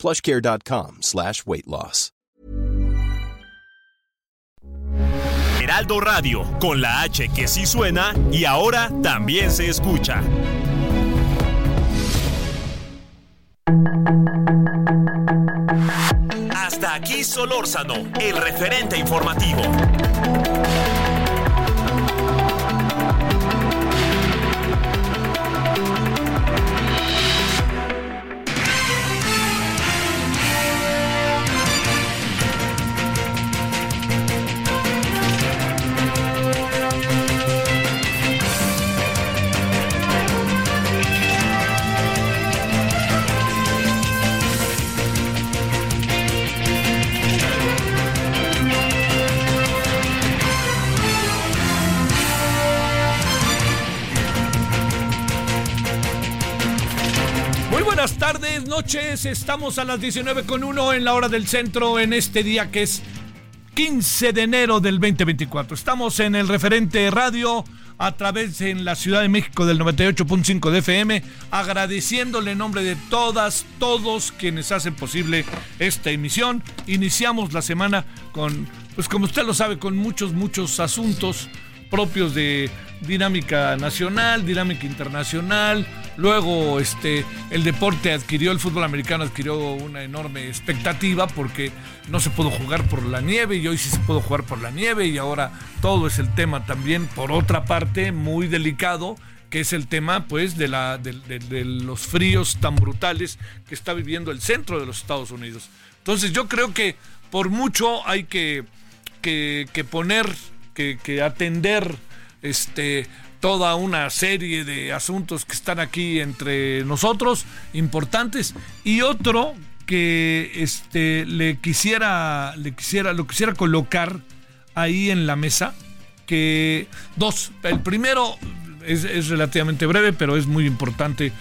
plushcare.com slash weight loss. Heraldo Radio, con la H que sí suena y ahora también se escucha. Hasta aquí Solórzano, el referente informativo. Buenas tardes, noches. Estamos a las 19 con 1 en la hora del centro en este día que es 15 de enero del 2024. Estamos en el referente radio a través en la Ciudad de México del 98.5 de FM, agradeciéndole en nombre de todas, todos quienes hacen posible esta emisión. Iniciamos la semana con, pues como usted lo sabe, con muchos, muchos asuntos propios de dinámica nacional, dinámica internacional. Luego, este, el deporte adquirió, el fútbol americano adquirió una enorme expectativa porque no se pudo jugar por la nieve y hoy sí se pudo jugar por la nieve y ahora todo es el tema también, por otra parte, muy delicado que es el tema pues de, la, de, de, de los fríos tan brutales que está viviendo el centro de los Estados Unidos. Entonces yo creo que por mucho hay que, que, que poner que, atender este, toda una serie de asuntos que están aquí entre nosotros, importantes, y otro que este, le quisiera, le quisiera, lo quisiera colocar ahí en la mesa, que dos, el primero es, es, relativamente breve, pero es muy importante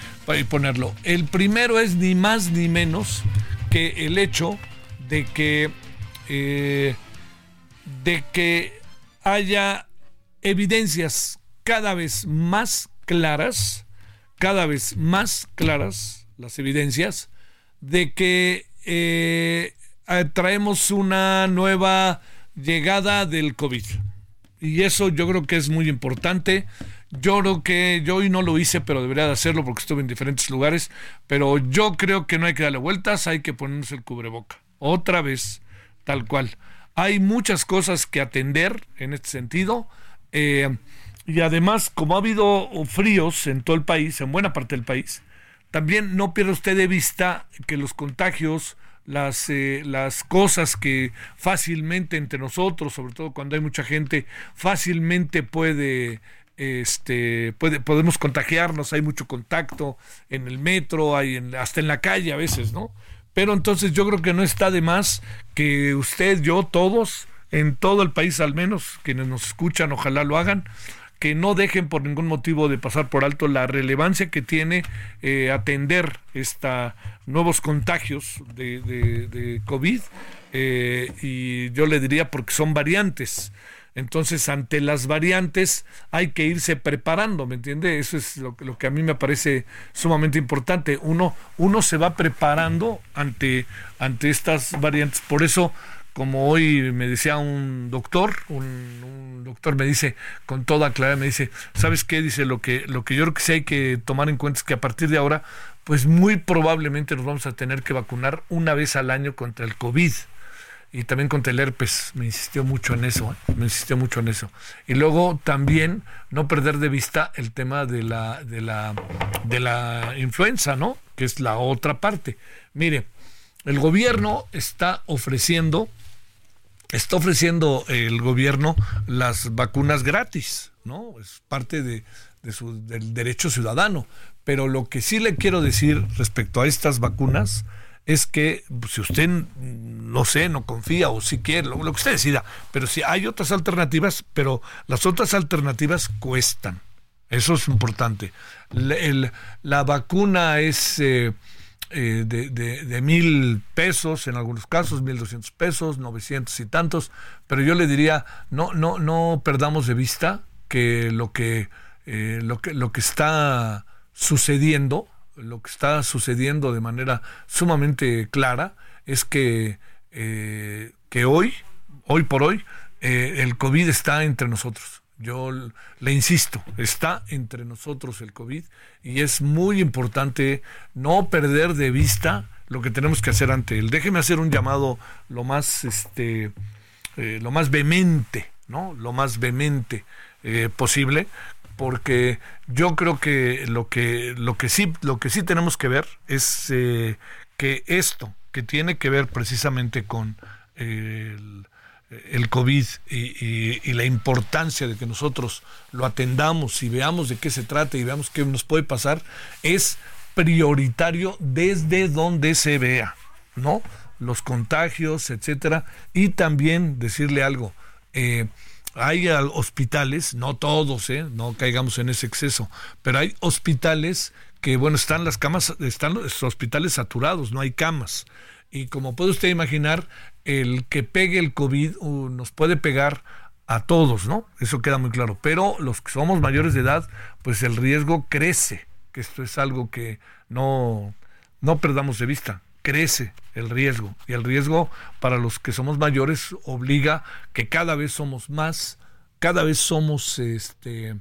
ponerlo. El primero es ni más ni menos que el hecho de que, eh, de que haya evidencias cada vez más claras, cada vez más claras las evidencias de que eh, traemos una nueva llegada del COVID. Y eso yo creo que es muy importante. Yo creo que yo hoy no lo hice, pero debería de hacerlo porque estuve en diferentes lugares. Pero yo creo que no hay que darle vueltas, hay que ponernos el cubreboca. Otra vez, tal cual. Hay muchas cosas que atender en este sentido. Eh, y además, como ha habido fríos en todo el país, en buena parte del país, también no pierda usted de vista que los contagios, las, eh, las cosas que fácilmente entre nosotros, sobre todo cuando hay mucha gente, fácilmente puede este puede, podemos contagiarnos, hay mucho contacto en el metro, hay en, hasta en la calle a veces, ¿no? Pero entonces yo creo que no está de más que usted, yo, todos, en todo el país al menos, quienes nos escuchan, ojalá lo hagan, que no dejen por ningún motivo de pasar por alto la relevancia que tiene eh, atender esta nuevos contagios de, COVID eh, y yo le diría porque son variantes. Entonces, ante las variantes hay que irse preparando, ¿me entiende? Eso es lo, lo, que a mí me parece sumamente importante. Uno, uno se va preparando ante, ante estas variantes. Por eso, como hoy me decía un doctor, un, un, doctor me dice con toda claridad, me dice, ¿sabes qué? Dice, lo que, lo que yo creo que sí hay que tomar en cuenta es que a partir de ahora, pues muy probablemente nos vamos a tener que vacunar una vez al año contra el COVID y también contra el herpes, me insistió mucho en eso, ¿eh? me insistió mucho en eso. Y luego también no perder de vista el tema de la, de la, de la influenza, ¿no? Que es la otra parte. Mire, el gobierno está ofreciendo, está ofreciendo el gobierno las vacunas gratis, ¿no? Es parte de, de su, del derecho ciudadano. Pero lo que sí le quiero decir respecto a estas vacunas es que pues, si usted no sé, no confía o si quiere, lo, que usted decida, pero si hay otras alternativas, pero las otras alternativas cuestan. Eso es importante. La, vacuna es eh, eh, de, mil pesos, en algunos casos, mil doscientos pesos, novecientos y tantos, pero yo le diría, no, no, no perdamos de vista que lo que, eh, lo que, lo que está sucediendo, lo que está sucediendo de manera sumamente clara, es que, que hoy, hoy por hoy, el COVID está entre nosotros yo le insisto, está entre nosotros el COVID y es muy importante no perder de vista lo que tenemos que hacer ante él. Déjeme hacer un llamado lo más, este, eh, lo más vehemente, ¿no? Lo más vehemente eh, posible, porque yo creo que lo que, lo que sí, lo que sí tenemos que ver es eh, que esto, que tiene que ver precisamente con el el COVID y, la importancia de que nosotros lo atendamos y veamos de qué se trata y veamos qué nos puede pasar, es prioritario desde donde se vea, ¿no? Los contagios, etcétera. Y también decirle algo, eh, hay hospitales, no todos, ¿eh? no caigamos en ese exceso, pero hay hospitales que, bueno, están las camas, están los hospitales saturados, no hay camas. Y como puede usted imaginar, el que pegue el COVID uh, nos puede pegar a todos, ¿no? Eso queda muy claro. Pero los que somos mayores de edad, pues el riesgo crece, que esto es algo que no, no perdamos de vista. Crece el riesgo. Y el riesgo para los que somos mayores obliga que cada vez somos más, cada vez somos este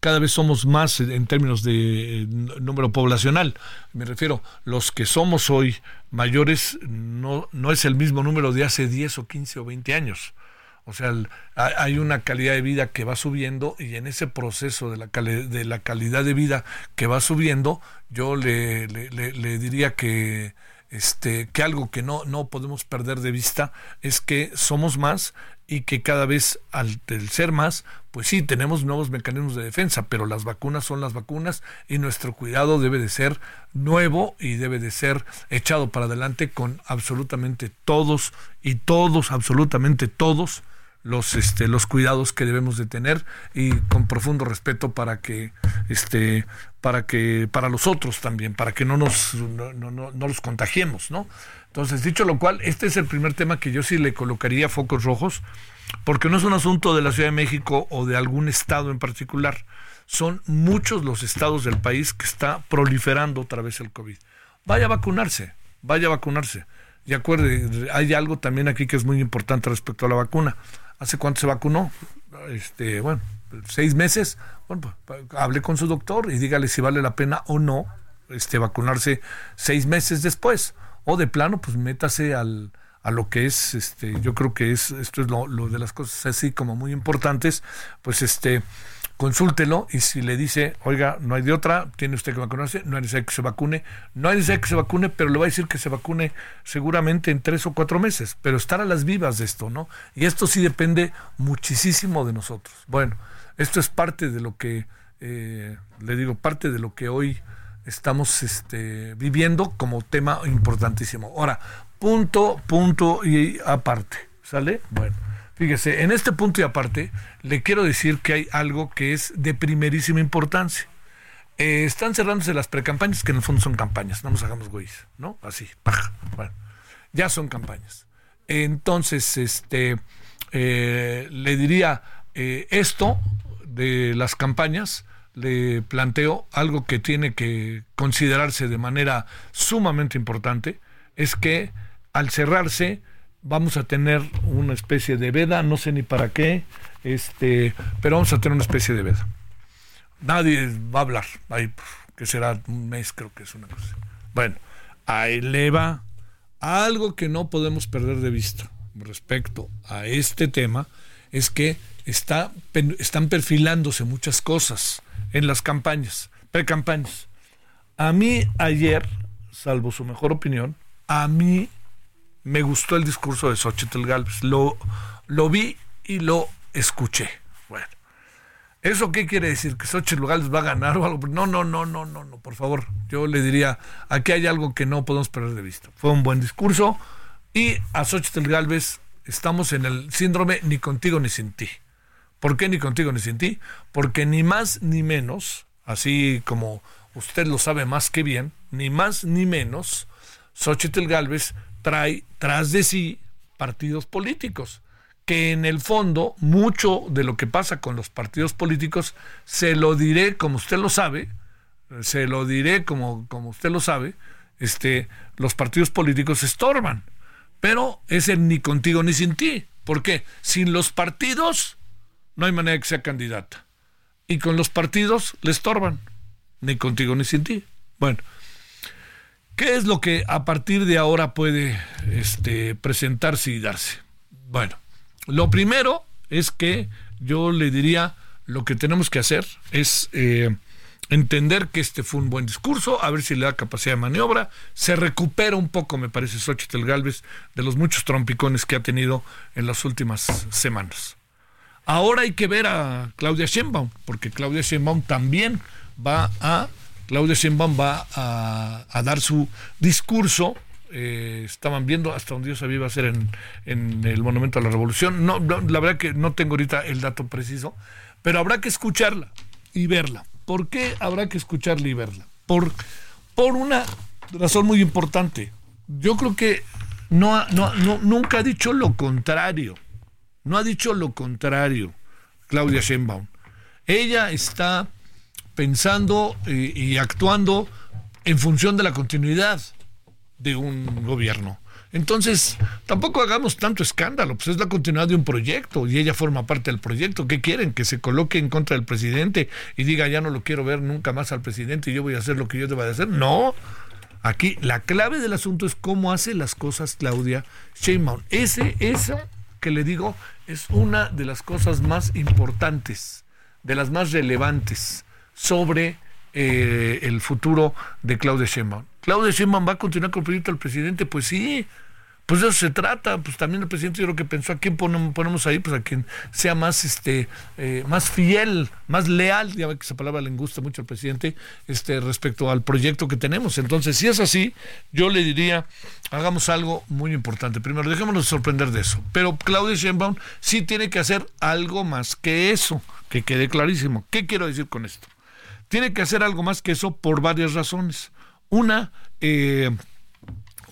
cada vez somos más en términos de número poblacional. Me refiero, los que somos hoy mayores no, no es el mismo número de hace 10 o 15 o 20 años. O sea, hay una calidad de vida que va subiendo y en ese proceso de la, de la calidad de vida que va subiendo, yo le, le diría que este, que algo que no, no podemos perder de vista es que somos más y que cada vez al ser más, pues sí, tenemos nuevos mecanismos de defensa, pero las vacunas son las vacunas y nuestro cuidado debe de ser nuevo y debe de ser echado para adelante con absolutamente todos y todos, absolutamente todos los este los cuidados que debemos de tener y con profundo respeto para que este para que para los otros también para que no nos no, no, no, los contagiemos no entonces dicho lo cual este es el primer tema que yo sí le colocaría focos rojos porque no es un asunto de la Ciudad de México o de algún estado en particular son muchos los estados del país que está proliferando otra vez el covid vaya a vacunarse vaya a vacunarse y acuerde, hay algo también aquí que es muy importante respecto a la vacuna. ¿Hace cuánto se vacunó? Este, bueno, seis meses. Bueno, pues, hable con su doctor y dígale si vale la pena o no este, vacunarse seis meses después. O de plano, pues métase al, a lo que es, este, yo creo que es, esto es lo, de las cosas así como muy importantes, pues este, consúltelo y si le dice, oiga, no hay de otra, tiene usted que vacunarse, no hay necesidad que se vacune, no hay necesidad que se vacune, pero le va a decir que se vacune seguramente en tres o cuatro meses, pero estar a las vivas de esto, ¿no? Y esto sí depende muchísimo de nosotros. Bueno, esto es parte de lo que, eh, le digo, parte de lo que hoy estamos este, viviendo como tema importantísimo. Ahora, punto, punto y aparte, ¿sale? Bueno. Fíjese, en este punto y aparte, le quiero decir que hay algo que es de primerísima importancia. Eh, están cerrándose las precampañas, que en el fondo son campañas, no nos hagamos güeyes, ¿no? Así, paja. Bueno, ya son campañas. Entonces, este, eh, le diría esto de las campañas, le planteo algo que tiene que considerarse de manera sumamente importante, es que al cerrarse, vamos a tener una especie de veda, no sé ni para qué, este, pero vamos a tener una especie de veda. Nadie va a hablar, ahí, que será un mes, creo que es una cosa. Bueno, ahí le va algo que no podemos perder de vista respecto a este tema, es que está, están perfilándose muchas cosas en las campañas, pre-campañas. A mí ayer, salvo su mejor opinión, a mí me gustó el discurso de Xochitl Galvez. Lo, lo vi y lo escuché. Bueno, ¿Eso qué quiere decir? ¿Que Xochitl Gálvez va a ganar o algo? No, no, no, no, no, no, por favor. Yo le diría, aquí hay algo que no podemos perder de vista. Fue un buen discurso y a Xochitl Gálvez estamos en el síndrome ni contigo ni sin ti. ¿Por qué ni contigo ni sin ti? Porque ni más ni menos, así como usted lo sabe más que bien, ni más ni menos, Xochitl Gálvez trae tras de sí partidos políticos que en el fondo mucho de lo que pasa con los partidos políticos se lo diré como usted lo sabe, se lo diré como, como usted lo sabe, este, los partidos políticos estorban, pero es el ni contigo ni sin ti. ¿Por qué? Sin los partidos no hay manera que sea candidata. Y con los partidos le estorban, ni contigo ni sin ti. Bueno, ¿qué es lo que a partir de ahora puede este, presentarse y darse? Bueno, lo primero es que yo le diría lo que tenemos que hacer es eh, entender que este fue un buen discurso, a ver si le da capacidad de maniobra, se recupera un poco, me parece, Xochitl Galvez, de los muchos trompicones que ha tenido en las últimas semanas. Ahora hay que ver a Claudia Sheinbaum, porque Claudia Sheinbaum también va a Claudia Sheinbaum va a, a dar su discurso eh, estaban viendo hasta donde yo sabía iba a ser en, en el Monumento a la Revolución. No, la verdad que no tengo ahorita el dato preciso, pero habrá que escucharla y verla. ¿Por qué habrá que escucharla y verla? Por, por una razón muy importante. Yo creo que no, no, no, nunca ha dicho lo contrario. No ha dicho lo contrario, Claudia Sheinbaum. Ella está pensando y, y actuando en función de la continuidad de un gobierno. Entonces, tampoco hagamos tanto escándalo, pues es la continuidad de un proyecto y ella forma parte del proyecto. ¿Qué quieren? Que se coloque en contra del presidente y diga, ya no lo quiero ver nunca más al presidente y yo voy a hacer lo que yo deba de hacer. No. Aquí la clave del asunto es cómo hace las cosas Claudia Sheinbaum. Ese, eso que le digo es una de las cosas más importantes, de las más relevantes sobre eh, el futuro de Claudia Sheinbaum. Claudia Sheinbaum va a continuar con el proyecto del presidente, pues sí, pues de eso se trata, pues también el presidente yo creo que pensó a quién ponemos, ahí, pues a quien sea más este eh, más fiel, más leal, ya ve que esa palabra le gusta mucho al presidente, este respecto al proyecto que tenemos. Entonces, si es así, yo le diría, hagamos algo muy importante. Primero, dejémonos sorprender de eso. Pero Claudia Sheinbaum sí tiene que hacer algo más que eso, que quede clarísimo. ¿Qué quiero decir con esto? Tiene que hacer algo más que eso por varias razones. Una, eh,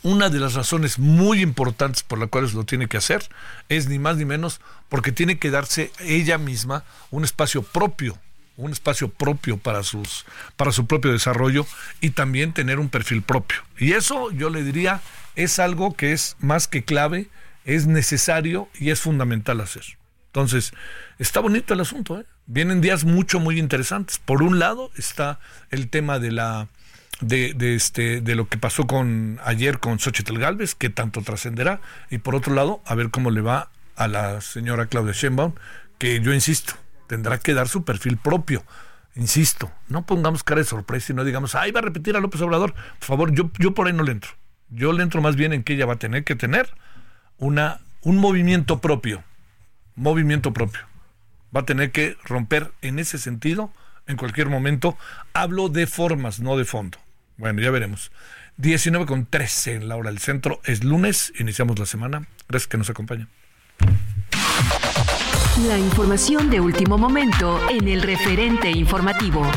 una de las razones muy importantes por las cuales lo tiene que hacer es ni más ni menos porque tiene que darse ella misma un espacio propio, un espacio propio para sus para su propio desarrollo y también tener un perfil propio. Y eso yo le diría es algo que es más que clave, es necesario y es fundamental hacer. Entonces, está bonito el asunto, ¿eh? Vienen días mucho muy interesantes. Por un lado está el tema de la de, este, de lo que pasó con ayer con Xochitl Galvez, que tanto trascenderá, y por otro lado, a ver cómo le va a la señora Claudia Sheinbaum, que yo insisto, tendrá que dar su perfil propio. Insisto, no pongamos cara de sorpresa y no digamos, ay, va a repetir a López Obrador. Por favor, yo, yo por ahí no le entro. Yo le entro más bien en que ella va a tener que tener una, un movimiento propio. Movimiento propio. Va a tener que romper en ese sentido en cualquier momento. Hablo de formas, no de fondo. Bueno, ya veremos. 19 con 13 en la hora del centro. Es lunes, iniciamos la semana. Gracias que nos acompañan. La información de último momento en el referente informativo.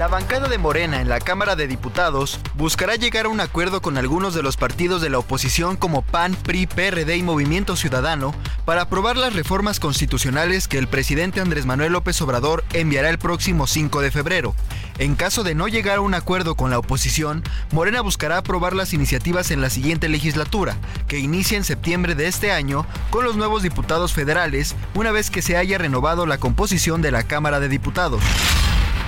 La bancada de Morena en la Cámara de Diputados buscará llegar a un acuerdo con algunos de los partidos de la oposición como PAN, PRI, PRD y Movimiento Ciudadano para aprobar las reformas constitucionales que el presidente Andrés Manuel López Obrador enviará el próximo 5 de febrero. En caso de no llegar a un acuerdo con la oposición, Morena buscará aprobar las iniciativas en la siguiente legislatura, que inicia en septiembre de este año con los nuevos diputados federales, una vez que se haya renovado la composición de la Cámara de Diputados.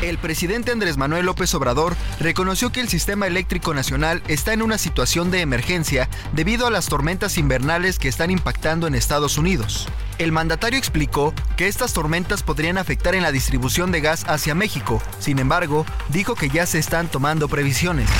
El presidente Andrés Manuel López Obrador reconoció que el sistema eléctrico nacional está en una situación de emergencia debido a las tormentas invernales que están impactando en Estados Unidos. El mandatario explicó que estas tormentas podrían afectar en la distribución de gas hacia México, sin embargo, dijo que ya se están tomando previsiones.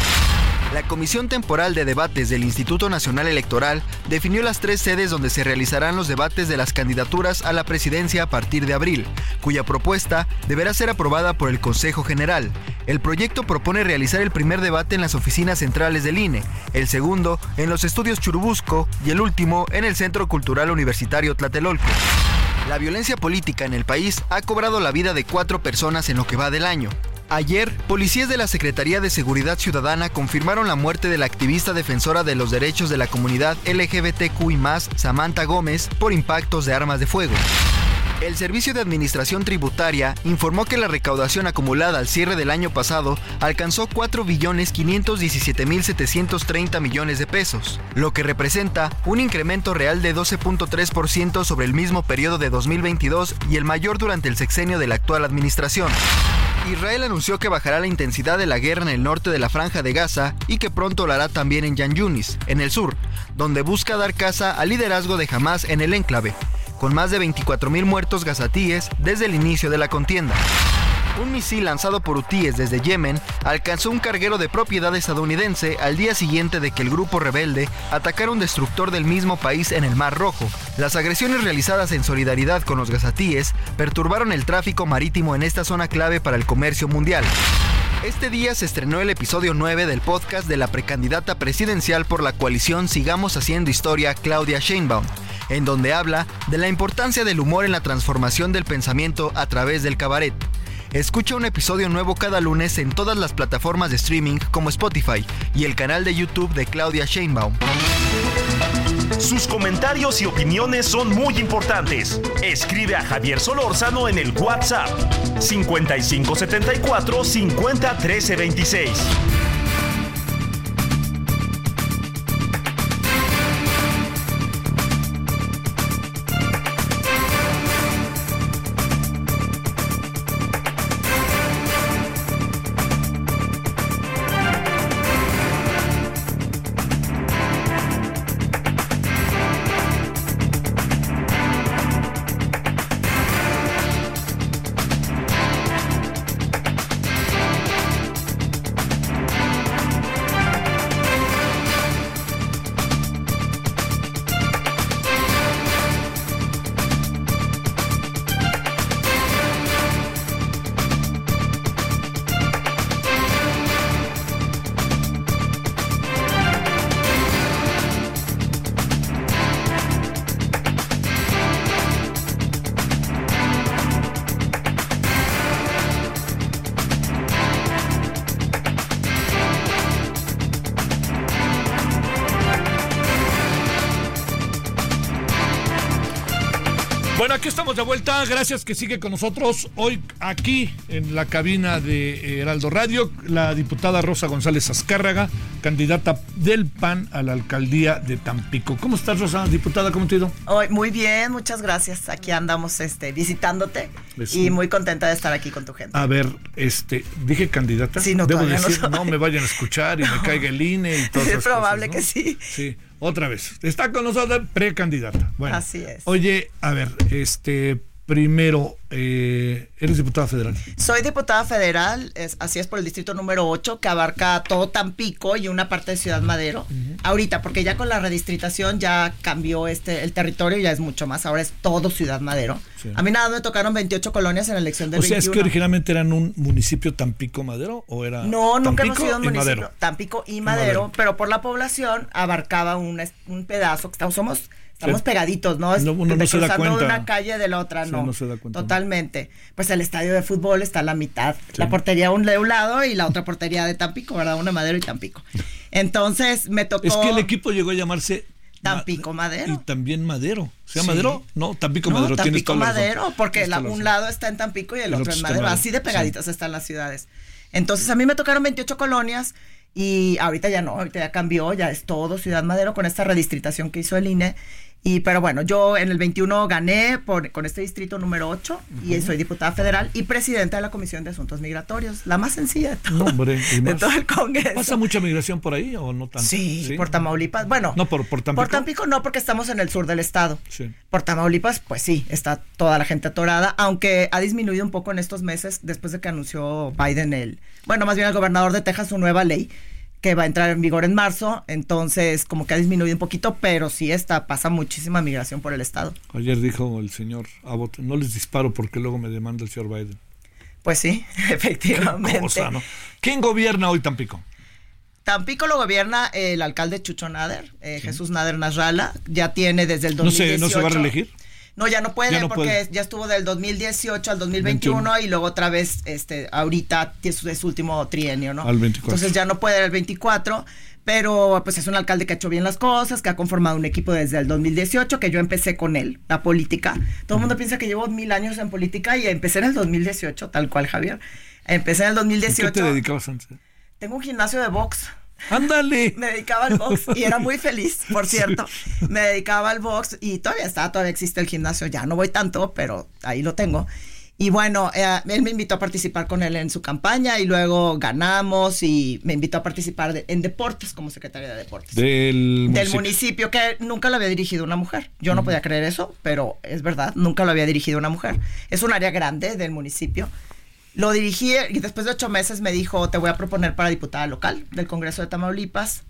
La Comisión Temporal de Debates del Instituto Nacional Electoral definió las tres sedes donde se realizarán los debates de las candidaturas a la presidencia a partir de abril, cuya propuesta deberá ser aprobada por el Consejo General. El proyecto propone realizar el primer debate en las oficinas centrales del INE, el segundo en los estudios Churubusco y el último en el Centro Cultural Universitario Tlatelolco. La violencia política en el país ha cobrado la vida de cuatro personas en lo que va del año. Ayer, policías de la Secretaría de Seguridad Ciudadana confirmaron la muerte de la activista defensora de los derechos de la comunidad LGBTQI, Samantha Gómez, por impactos de armas de fuego. El Servicio de Administración Tributaria informó que la recaudación acumulada al cierre del año pasado alcanzó 4.517.730 millones de pesos, lo que representa un incremento real de 12.3% sobre el mismo periodo de 2022 y el mayor durante el sexenio de la actual administración. Israel anunció que bajará la intensidad de la guerra en el norte de la franja de Gaza y que pronto lo hará también en Yan Yunis, en el sur, donde busca dar caza al liderazgo de Hamas en el enclave con más de 24.000 muertos gazatíes desde el inicio de la contienda. Un misil lanzado por hutíes desde Yemen alcanzó un carguero de propiedad estadounidense al día siguiente de que el grupo rebelde atacara un destructor del mismo país en el Mar Rojo. Las agresiones realizadas en solidaridad con los gazatíes perturbaron el tráfico marítimo en esta zona clave para el comercio mundial. Este día se estrenó el episodio 9 del podcast de la precandidata presidencial por la coalición Sigamos Haciendo Historia, Claudia Sheinbaum en donde habla de la importancia del humor en la transformación del pensamiento a través del cabaret. Escucha un episodio nuevo cada lunes en todas las plataformas de streaming como Spotify y el canal de YouTube de Claudia Sheinbaum. Sus comentarios y opiniones son muy importantes. Escribe a Javier Solórzano en el WhatsApp 5574 50 26. Aquí estamos de vuelta. Gracias que sigue con nosotros hoy aquí en la cabina de Heraldo Radio la diputada Rosa González Azcárraga, candidata del PAN a la alcaldía de Tampico. ¿Cómo estás, Rosa, diputada? ¿Cómo te ha ido? Hoy, muy bien, muchas gracias. Aquí andamos este, visitándote Pues y muy contenta de estar aquí con tu gente. A ver, este, dije candidata. Sí, no, Debo no decir, no, me vayan a escuchar y me caiga el INE y todo Es probable que sí. Sí, otra vez. Está con nosotros precandidata. Bueno, Así es. Oye, a ver, este, primero, eh, eres diputada federal. Soy diputada federal, es, así es por el distrito número 8, que abarca todo Tampico y una parte de Ciudad Madero. Ahorita, porque ya con la redistritación ya cambió este el territorio, ya es mucho más, ahora es todo Ciudad Madero. Sí. A mí nada, me tocaron 28 colonias en la elección del O sea, es que 21. originalmente eran un municipio Tampico Madero o era No, nunca hemos sido un municipio. Madero? Tampico y Y Madero, pero por la población abarcaba un, un pedazo que estamos, somos, estamos pegaditos, ¿no? Es No, uno no se da de cuenta. una calle de la otra, Sí, no. no se da cuenta. Totalmente. Pues el estadio de fútbol está a la mitad. La portería un de un lado y la otra portería de Tampico, ¿verdad? Una Madero y Tampico. Entonces me tocó. Es que el equipo llegó a llamarse Tampico Madero. Y también Madero. ¿Se llama Sí. Madero? No, Tampico No, Madero. Tampico toda la razón. Madero, porque la- un lado está en Tampico y el, El otro otro en Madero. Madero, Así de pegaditas están las ciudades. Entonces a mí me tocaron 28 colonias y ahorita ya no, ahorita ya cambió, ya es todo Ciudad Madero con esta redistritación que hizo el INE. Y pero bueno, yo en el 21 gané por, con este distrito número 8 y soy diputada federal y presidenta de la Comisión de Asuntos Migratorios, la más sencilla de todo, hombre, de el Congreso. ¿Pasa mucha migración por ahí o no tanto? Sí, por Tamaulipas. Bueno, No, por- por Tampico. Por Tampico no, porque estamos en el sur del estado. Sí. Por Tamaulipas, pues sí, está toda la gente atorada, aunque ha disminuido un poco en estos meses después de que anunció Biden el, bueno, más bien el gobernador de Texas su nueva ley que va a entrar en vigor en marzo, entonces como que ha disminuido un poquito, pero sí está, pasa muchísima migración por el estado. Ayer dijo el señor Abbott, no les disparo porque luego me demanda el señor Biden. Pues sí, efectivamente. Cosa, ¿no? ¿Quién gobierna hoy Tampico? Tampico lo gobierna el alcalde Chucho Nader, eh, Jesús Nader Nasralla, ya tiene desde el 2018. ¿No se, ¿no se va a reelegir? No, ya no puede Ya no porque puede. ya estuvo del 2018 al 2021 21. y luego otra vez, este, ahorita es su, es su último trienio, ¿no? Al 24. Entonces ya no puede el 24, pero pues es un alcalde que ha hecho bien las cosas, que ha conformado un equipo desde el 2018, que yo empecé con él, la política. Todo el mundo piensa que llevo mil años en política y empecé en el 2018, tal cual, Javier. Empecé en el ¿A 2018. qué te dedicabas antes? Tengo un gimnasio de box. ¡Ándale! Me dedicaba al box y era muy feliz, por cierto. Me dedicaba al box y todavía está, todavía existe el gimnasio. Ya no voy tanto, pero ahí lo tengo. Y bueno, eh, él me invitó a participar con él en su campaña y luego ganamos y me invitó a participar de- en deportes como secretaria de deportes. Del, del municipio. municipio que nunca lo había dirigido una mujer. Yo no podía creer eso, pero es verdad, nunca lo había dirigido una mujer. Es un área grande del municipio. Lo dirigí y después de ocho meses me dijo, te voy a proponer para diputada local del Congreso de Tamaulipas.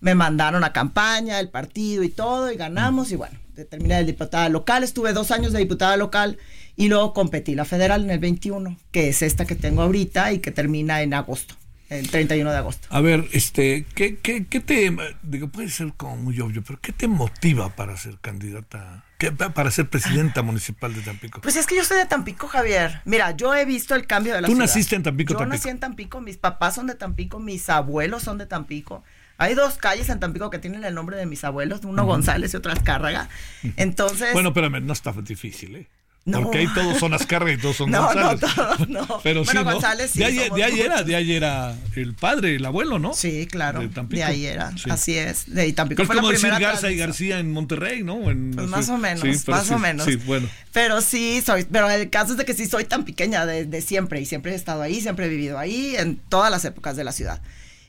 Me mandaron a campaña, el partido y todo, y ganamos, y bueno, terminé de diputada local, estuve dos años de diputada local y luego competí la federal en el 21, que es esta que tengo ahorita y que termina en agosto, el 31 de agosto. A ver, este, ¿qué, qué, qué te, digo, puede ser como muy obvio, pero ¿qué te motiva para ser candidata, qué- para ser presidenta municipal de Tampico? Pues es que yo soy de Tampico, Javier. Mira, yo he visto el cambio de la Tú ciudad. naciste en Tampico, Yo Tampico. nací en Tampico, mis papás son de Tampico, mis abuelos son de Tampico. Hay dos calles en Tampico que tienen el nombre de mis abuelos, uno González y otro Azcárraga. Entonces, Bueno, espérame, no está difícil, ¿eh? No. Porque ahí todos son Azcárraga y todos son No, no, González. todos no. Pero Bueno, sí, ¿no? González sí, de de ahí era, de ahí era el padre, el abuelo, ¿no? sí, claro, De de, Tampico. ahí era, Sí. así es, de Tampico. Es fue la como decir Garza y. García en Monterrey, ¿no? En- Pues más o menos, sí, pero más o menos. Sí, bueno. Pero sí soy, pero el caso es de que sí soy tan pequeña de, de siempre y siempre he estado ahí, siempre he vivido ahí en todas las épocas de la ciudad.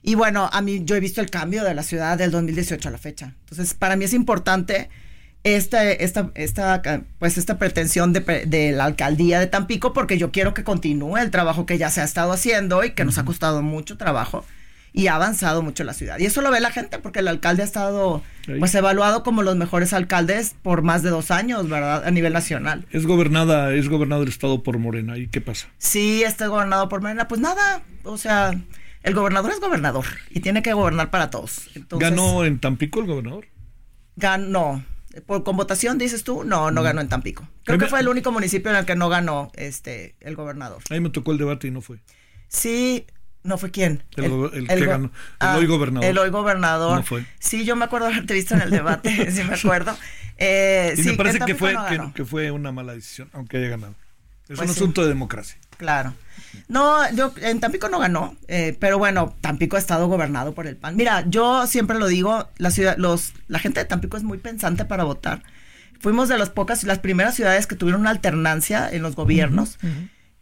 Y bueno, a mí yo he visto el cambio de la ciudad del 2018 a la fecha. Entonces, para mí es importante esta, esta, esta, pues esta pretensión de, de la alcaldía de Tampico porque yo quiero que continúe el trabajo que ya se ha estado haciendo y que nos ha costado mucho trabajo y ha avanzado mucho la ciudad. Y eso lo ve la gente porque el alcalde ha estado Ahí. pues evaluado como los mejores alcaldes por más de dos años, ¿verdad? A nivel nacional. Es gobernada, es gobernado el estado por Morena. ¿Y qué pasa? Sí, está gobernado por Morena, pues nada, o sea, el gobernador es gobernador y tiene que gobernar para todos. Entonces, ¿Ganó en Tampico el gobernador? Ganó. Por, ¿Con votación dices tú? No, no ganó en Tampico. Creo que fue el único municipio en el que no ganó este el gobernador. Ahí me tocó el debate y no fue. Sí, ¿no fue quién? El el que ganó. El hoy gobernador. El hoy gobernador. No fue. Sí, yo me acuerdo haberte visto en el debate, sí me acuerdo. Eh, Y sí, me parece que fue, no que, fue una mala decisión, aunque haya ganado. Es Pues un sí. asunto de democracia. Claro. No, yo en Tampico no ganó, eh, pero bueno, Tampico ha estado gobernado por el PAN. Mira, yo siempre lo digo, la ciudad, los, la gente de Tampico es muy pensante para votar. Fuimos de las pocas, las primeras ciudades que tuvieron una alternancia en los gobiernos.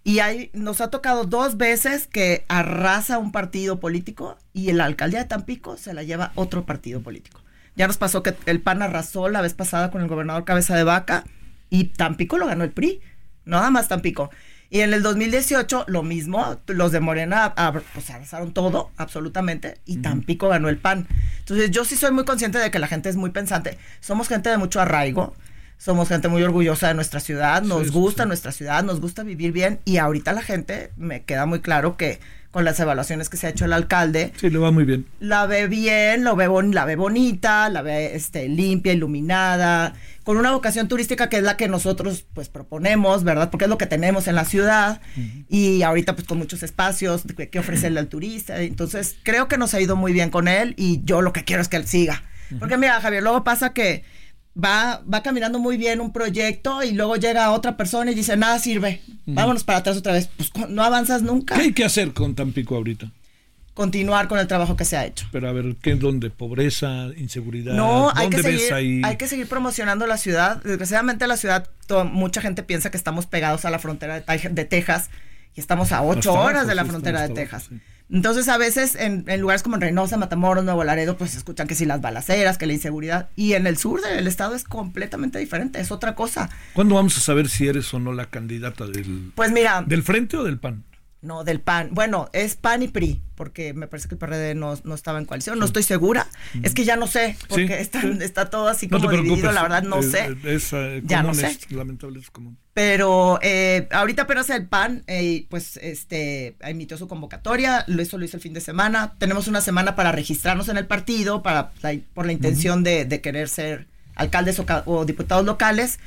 Y hay, nos ha tocado dos veces que arrasa un partido político y la alcaldía de Tampico se la lleva otro partido político. Ya nos pasó que el PAN arrasó la vez pasada con el gobernador Cabeza de Vaca y Tampico lo ganó el PRI, nada más Tampico. Y en el 2018 lo mismo, los de Morena pues arrasaron todo, absolutamente, y Tampico ganó el PAN. Entonces yo sí soy muy consciente de que la gente es muy pensante. Somos gente de mucho arraigo, somos gente muy orgullosa de nuestra ciudad, nos sí, gusta sí. nuestra ciudad, nos gusta vivir bien y ahorita la gente, me queda muy claro que con las evaluaciones que se ha hecho el alcalde, Sí, le va muy bien. la ve bien, lo ve bon- la ve bonita, la ve este, limpia, iluminada, con una vocación turística que es la que nosotros pues proponemos, ¿verdad? Porque es lo que tenemos en la ciudad y ahorita pues con muchos espacios que, que ofrecerle al turista. Entonces creo que nos ha ido muy bien con él y yo lo que quiero es que él siga. Porque mira, Javier, luego pasa que va, va caminando muy bien un proyecto y luego llega otra persona y dice, nada sirve, vámonos para atrás otra vez. Pues no avanzas nunca. ¿Qué hay que hacer con Tampico ahorita? Continuar con el trabajo que se ha hecho. Pero a ver, ¿qué es donde? ¿Pobreza? ¿Inseguridad? No, hay ¿Dónde que, ves seguir, ahí? hay que seguir promocionando la ciudad. Desgraciadamente la ciudad, mucha gente piensa que estamos pegados a la frontera de, Texas y estamos a ocho Hasta abajo, horas de la sí, frontera de Texas. abajo, Entonces a veces en, en lugares como en Reynosa, Matamoros, Nuevo Laredo, pues escuchan que si las balaceras, que la inseguridad. Y en el sur del estado es completamente diferente, es otra cosa. ¿Cuándo vamos a saber si eres o no la candidata del, Pues mira, del Frente o del PAN? No, del PAN. Bueno, es PAN y PRI, porque me parece que el PRD no, no estaba en coalición. No estoy segura. Es que ya no sé, porque Sí, está, sí. está todo así No como dividido. La verdad, no Es- sé. Es, eh, Ya no sé. es lamentable, es común. Pero eh, ahorita apenas el PAN, eh, pues, este, emitió su convocatoria, lo- eso lo hizo el fin de semana. Tenemos una semana para registrarnos en el partido, para la- por la intención de, de querer ser alcaldes o, o diputados locales.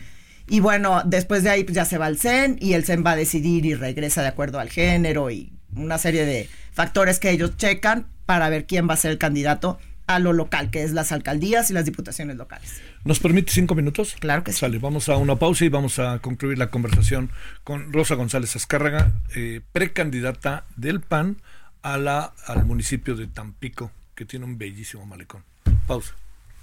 Y bueno, después de ahí pues, ya se va al CEN y el CEN va a decidir y regresa de acuerdo al género y una serie de factores que ellos checan para ver quién va a ser el candidato a lo local, que es las alcaldías y las diputaciones locales. ¿Nos permite cinco minutos? Claro que sí. Sale, vamos a una pausa y vamos a concluir la conversación con Rosa González Azcárraga, eh, precandidata del PAN a la, al municipio de Tampico, que tiene un bellísimo malecón. Pausa.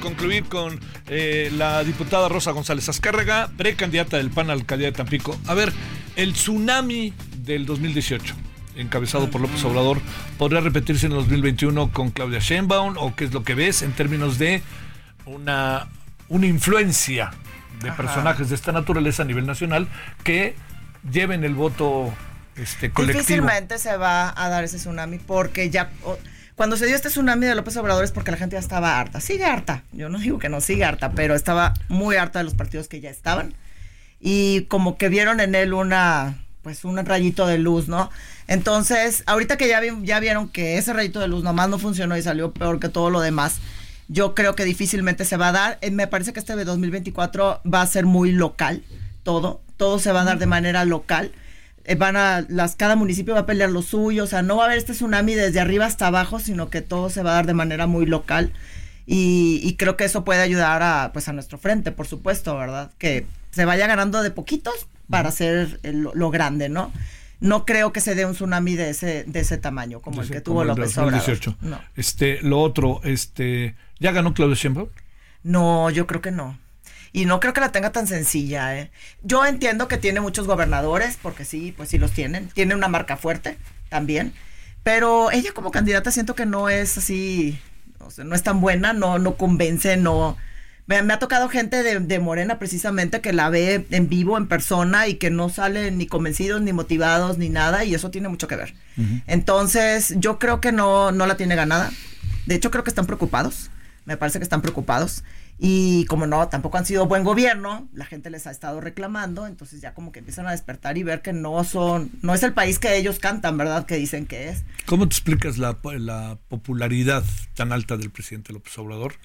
Concluir con eh, la diputada Rosa González Azcárraga, precandidata del PAN a la alcaldía de Tampico. A ver, el tsunami del 2018, encabezado por López Obrador, ¿podría repetirse en el 2021 con Claudia Sheinbaum? ¿O qué es lo que ves en términos de una, una influencia de personajes de esta naturaleza a nivel nacional que lleven el voto este, colectivo? Difícilmente se va a dar ese tsunami porque ya cuando se dio este tsunami de López Obrador es porque la gente ya estaba harta. Sigue harta. Yo no digo que no sigue harta, pero estaba muy harta de los partidos que ya estaban y como que vieron en él una pues un rayito de luz, ¿no? Entonces, ahorita que ya, vi- ya vieron que ese rayito de luz nomás no funcionó y salió peor que todo lo demás, yo creo que difícilmente se va a dar. Eh, Me parece que este de 2024 va a ser muy local, todo, todo se va a dar de manera local. Eh, van a, las, cada municipio va a pelear lo suyo, o sea, no va a haber este tsunami desde arriba hasta abajo, sino que todo se va a dar de manera muy local. Y, y creo que eso puede ayudar a, pues, a nuestro frente, por supuesto, ¿verdad? Que se vaya ganando de poquitos para hacer el- lo, lo grande, ¿no? No creo que se dé un tsunami de ese, de ese tamaño, como el que tuvo López Obrador. 2018. No. Este, lo otro, este, ¿ya ganó Claudia Sheinbaum? No, yo creo que no. Y no creo que la tenga tan sencilla, ¿eh? Yo entiendo que tiene muchos gobernadores, porque sí, pues sí los tienen. Tiene una marca fuerte también. Pero ella como candidata siento que no es así, o sea, no es tan buena, no, no convence, no... Me, me ha tocado gente de, de Morena precisamente que la ve en vivo, en persona, y que no salen ni convencidos, ni motivados, ni nada, y eso tiene mucho que ver. Entonces, yo creo que no, no la tiene ganada. De hecho, creo que están preocupados. Me parece que están preocupados. Y como no, tampoco han sido buen gobierno, la gente les ha estado reclamando, entonces ya como que empiezan a despertar y ver que no son, no es el país que ellos cantan, ¿verdad? Que dicen que es. ¿Cómo te explicas la, la popularidad tan alta del presidente López Obrador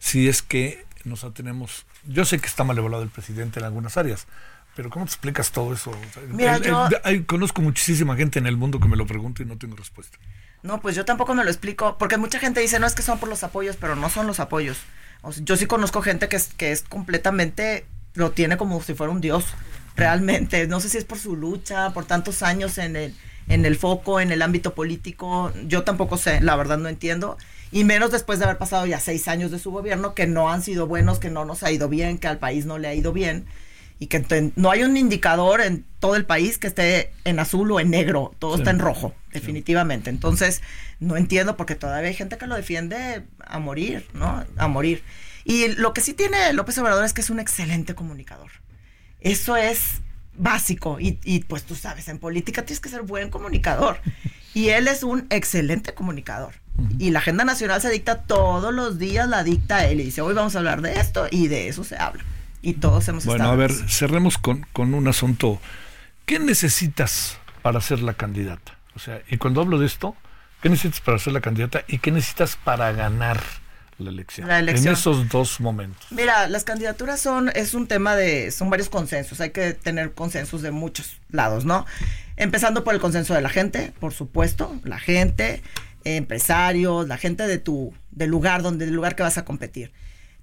si es que nos atenemos? Yo sé que está mal evaluado el presidente en algunas áreas, pero ¿cómo te explicas todo eso? O sea, Mira, el- el- yo- hay- conozco muchísima gente en el mundo que me lo pregunta y no tengo respuesta. No, pues yo tampoco me lo explico, porque mucha gente dice, no es que son por los apoyos, pero no son los apoyos. O sea, yo sí conozco gente que es, que es completamente, lo tiene como si fuera un dios, realmente. No sé si es por su lucha, por tantos años en el, en el foco, en el ámbito político, yo tampoco sé, la verdad no entiendo. Y menos después de haber pasado ya seis años de su gobierno, que no han sido buenos, que no nos ha ido bien, que al país no le ha ido bien y que no hay un indicador en todo el país que esté en azul o en negro, todo Sí. está en rojo, definitivamente. Entonces, no entiendo porque todavía hay gente que lo defiende a morir, ¿no? A morir. Y lo que sí tiene López Obrador es que es un excelente comunicador. Eso es básico y, y, pues tú sabes, en política tienes que ser buen comunicador. Y él es un excelente comunicador. Y la agenda nacional se dicta todos los días, la dicta él. Y dice, hoy vamos a hablar de esto y de eso se habla. Y todos hemos Bueno, a ver, cerremos con, con un asunto. ¿Qué necesitas para ser la candidata? O sea, y cuando hablo de esto, ¿qué necesitas para ser la candidata y qué necesitas para ganar la elección? La elección. En esos dos momentos. Mira, las candidaturas son, es un tema de, son varios consensos, hay que tener consensos de muchos lados, ¿no? Empezando por el consenso de la gente, por supuesto, la gente, empresarios, la gente de tu, del lugar donde, del lugar que vas a competir.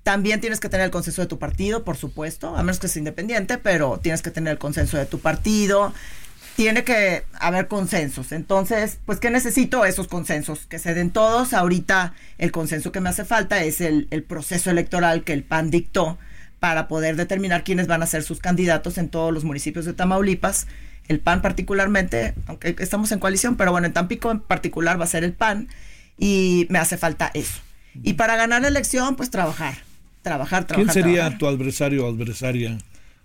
También tienes que tener el consenso de tu partido, por supuesto, a menos que sea independiente, pero tienes que tener el consenso de tu partido. Tiene que haber consensos. Entonces, pues, ¿qué necesito? Esos consensos, que se den todos. Ahorita el consenso que me hace falta es el, el proceso electoral que el PAN dictó para poder determinar quiénes van a ser sus candidatos en todos los municipios de Tamaulipas. El PAN particularmente, aunque estamos en coalición, pero bueno, en Tampico en particular va a ser el PAN y me hace falta eso. Y para ganar la elección, pues trabajar trabajar, trabajar. ¿Quién sería trabajar. tu adversario o adversaria?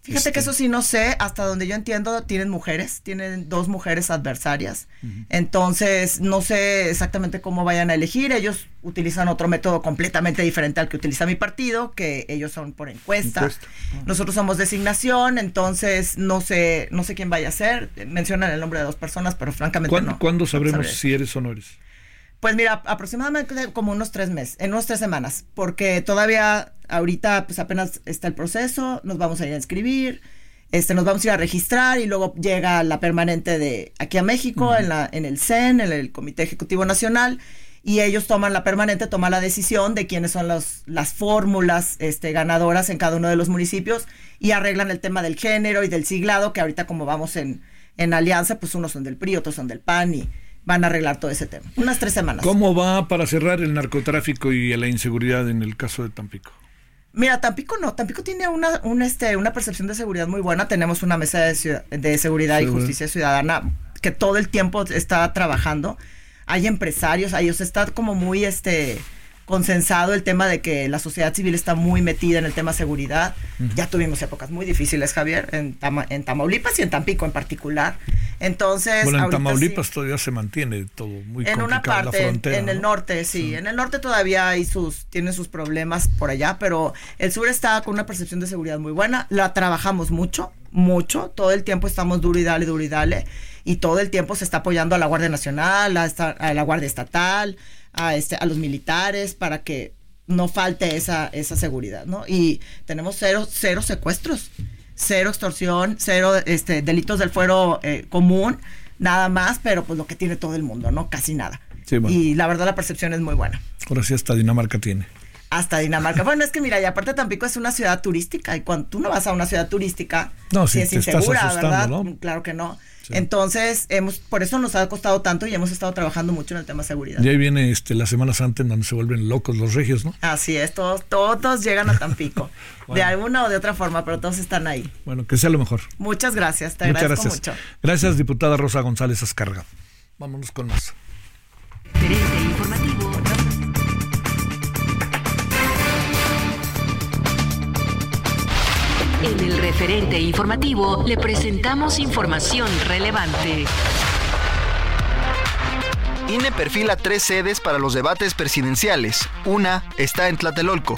Fíjate que Este, eso sí no sé, hasta donde yo entiendo tienen mujeres, tienen dos mujeres adversarias. Entonces, no sé exactamente cómo vayan a elegir. Ellos utilizan otro método completamente diferente al que utiliza mi partido, que ellos son por encuesta. Encuesta. Nosotros somos designación, entonces no sé, no sé quién vaya a ser. Mencionan el nombre de dos personas, pero francamente ¿Cuándo, no. ¿cuándo no sabremos sabré. si eres o no eres? Pues mira, aproximadamente como unos tres meses, en unos tres semanas, porque todavía ahorita pues apenas está el proceso, nos vamos a ir a inscribir, este, nos vamos a ir a registrar y luego llega la permanente de aquí a México, en, la, en el CEN, en el Comité Ejecutivo Nacional, y ellos toman la permanente, toman la decisión de quiénes son los, las fórmulas este, ganadoras en cada uno de los municipios y arreglan el tema del género y del siglado, que ahorita como vamos en, en alianza, pues unos son del PRI, otros son del PAN y van a arreglar todo ese tema. Unas tres semanas. ¿Cómo va para cerrar el narcotráfico y la inseguridad en el caso de Tampico? Mira, Tampico no, Tampico tiene una, un, este, una percepción de seguridad muy buena. Tenemos una mesa de, ciudad- de seguridad y justicia ciudadana que todo el tiempo está trabajando. Hay empresarios, ahí o sea, está como muy este consensado el tema de que la sociedad civil está muy metida en el tema seguridad. Ya tuvimos épocas muy difíciles, Javier, en, Tama- en Tamaulipas y en Tampico en particular. Entonces, Bueno, en Tamaulipas sí. todavía se mantiene todo muy en una parte, la en- frontera. en, el ¿no? norte, sí. En el norte todavía hay sus, tienen sus problemas por allá, pero el sur está con una percepción de seguridad muy buena. La trabajamos mucho, mucho. Todo el tiempo estamos duro y dale, duro y dale. Y todo el tiempo se está apoyando a la Guardia Nacional, a, esta- a la Guardia Estatal, a, este, a los militares, para que no falte esa, esa seguridad, ¿no? Y tenemos cero, cero secuestros, cero extorsión, cero este, delitos del fuero eh, común, nada más, pero pues lo que tiene todo el mundo, ¿no? Casi nada. Sí, bueno. Y la verdad la percepción es muy buena. Ahora sí hasta Dinamarca tiene. Hasta Dinamarca. Bueno, es que mira, y aparte Tampico es una ciudad turística y cuando tú no vas a una ciudad turística, No, sí, es insegura, ¿verdad? ¿no? Claro que no. Entonces, hemos, por eso nos ha costado tanto y hemos estado trabajando mucho en el tema seguridad. Y ahí viene este, la Semana Santa en donde se vuelven locos los regios, ¿no? Así es, todos, todos llegan a Tampico. De alguna o de otra forma, pero todos están ahí. Bueno, que sea lo mejor. Muchas gracias, te Muchas agradezco gracias. mucho. Gracias, diputada Rosa González Azcarga. Vámonos con más. Referente informativo. En el referente informativo le presentamos información relevante. INE perfila tres sedes para los debates presidenciales. Una está en Tlatelolco.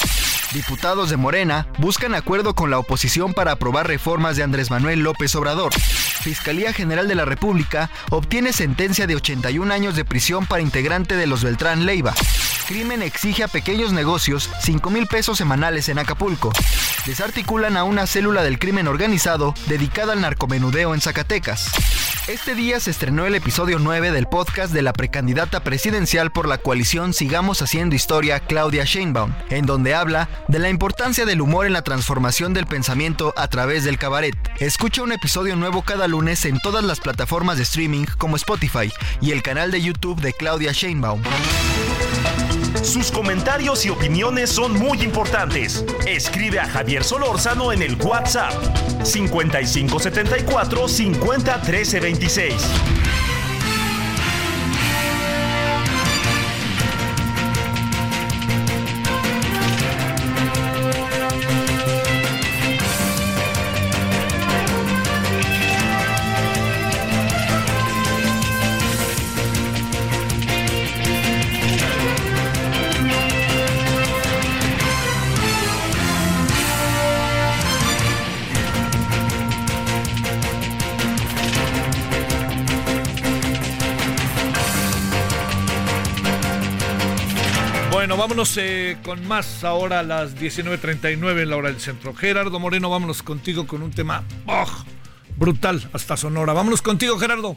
Diputados de Morena buscan acuerdo con la oposición para aprobar reformas de Andrés Manuel López Obrador. Fiscalía General de la República obtiene sentencia de 81 años de prisión para integrante de los Beltrán Leiva. Crimen exige a pequeños negocios 5 mil pesos semanales en Acapulco. Desarticulan a una célula del crimen organizado dedicada al narcomenudeo en Zacatecas. Este día se estrenó el episodio 9 del podcast de la precandidata presidencial por la coalición Sigamos Haciendo Historia, Claudia Sheinbaum, en donde habla de la importancia del humor en la transformación del pensamiento a través del cabaret. Escucha un episodio nuevo cada lunes en todas las plataformas de streaming como Spotify y el canal de YouTube de Claudia Sheinbaum. Sus comentarios y opiniones son muy importantes. Escribe a Javier Solórzano en el WhatsApp 5574 50 13 26. Bueno, vámonos eh, con más ahora a las 19.39 en la hora del centro. Gerardo Moreno, vámonos contigo con un tema brutal hasta Sonora. Vámonos contigo, Gerardo.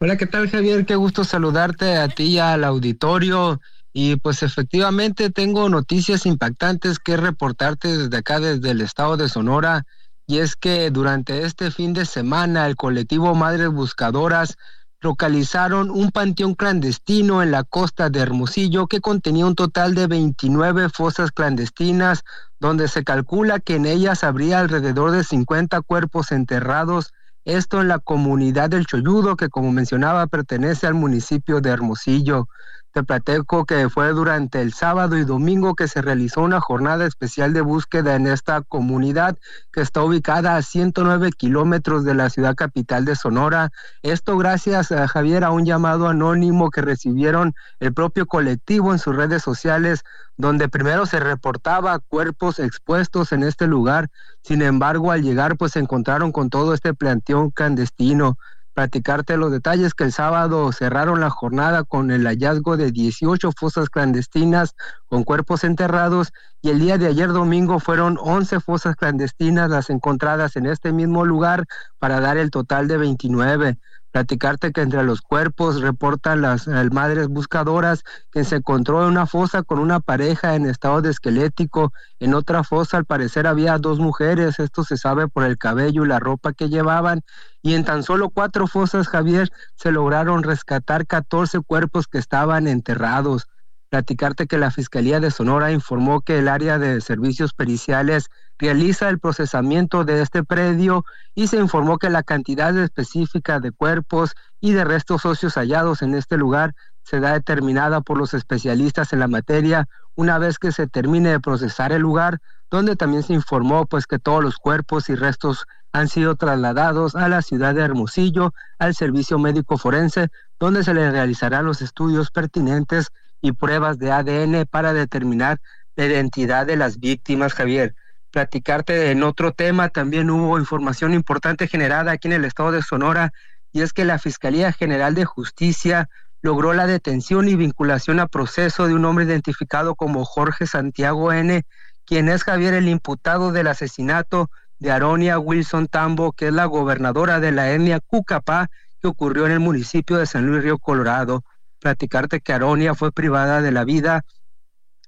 Hola, ¿qué tal Javier? Qué gusto saludarte a ti y al auditorio. Y pues efectivamente tengo noticias impactantes que reportarte desde acá, desde el estado de Sonora. Y es que durante este fin de semana el colectivo Madres Buscadoras localizaron un panteón clandestino en la costa de Hermosillo que contenía un total de 29 fosas clandestinas, donde se calcula que en ellas habría alrededor de 50 cuerpos enterrados, esto en la comunidad del Choyudo, que como mencionaba pertenece al municipio de Hermosillo. Te platico que fue durante el sábado y domingo que se realizó una jornada especial de búsqueda en esta comunidad que está ubicada a 109 kilómetros de la ciudad capital de Sonora. Esto gracias a Javier a un llamado anónimo que recibieron el propio colectivo en sus redes sociales, donde primero se reportaba cuerpos expuestos en este lugar. Sin embargo, al llegar, pues se encontraron con todo este planteón clandestino platicarte los detalles que el sábado cerraron la jornada con el hallazgo de 18 fosas clandestinas con cuerpos enterrados y el día de ayer domingo fueron 11 fosas clandestinas las encontradas en este mismo lugar para dar el total de 29 platicarte que entre los cuerpos reportan las madres buscadoras que se encontró en una fosa con una pareja en estado de esquelético. En otra fosa al parecer había dos mujeres, esto se sabe por el cabello y la ropa que llevaban. Y en tan solo cuatro fosas, Javier, se lograron rescatar 14 cuerpos que estaban enterrados platicarte que la Fiscalía de Sonora informó que el área de servicios periciales realiza el procesamiento de este predio y se informó que la cantidad específica de cuerpos y de restos óseos hallados en este lugar será determinada por los especialistas en la materia una vez que se termine de procesar el lugar, donde también se informó pues que todos los cuerpos y restos han sido trasladados a la ciudad de Hermosillo al servicio médico forense, donde se le realizarán los estudios pertinentes y pruebas de ADN para determinar la identidad de las víctimas, Javier. Platicarte en otro tema, también hubo información importante generada aquí en el estado de Sonora, y es que la Fiscalía General de Justicia logró la detención y vinculación a proceso de un hombre identificado como Jorge Santiago N., quien es Javier el imputado del asesinato de Aronia Wilson Tambo, que es la gobernadora de la etnia Cucapá, que ocurrió en el municipio de San Luis Río Colorado platicarte que Aronia fue privada de la vida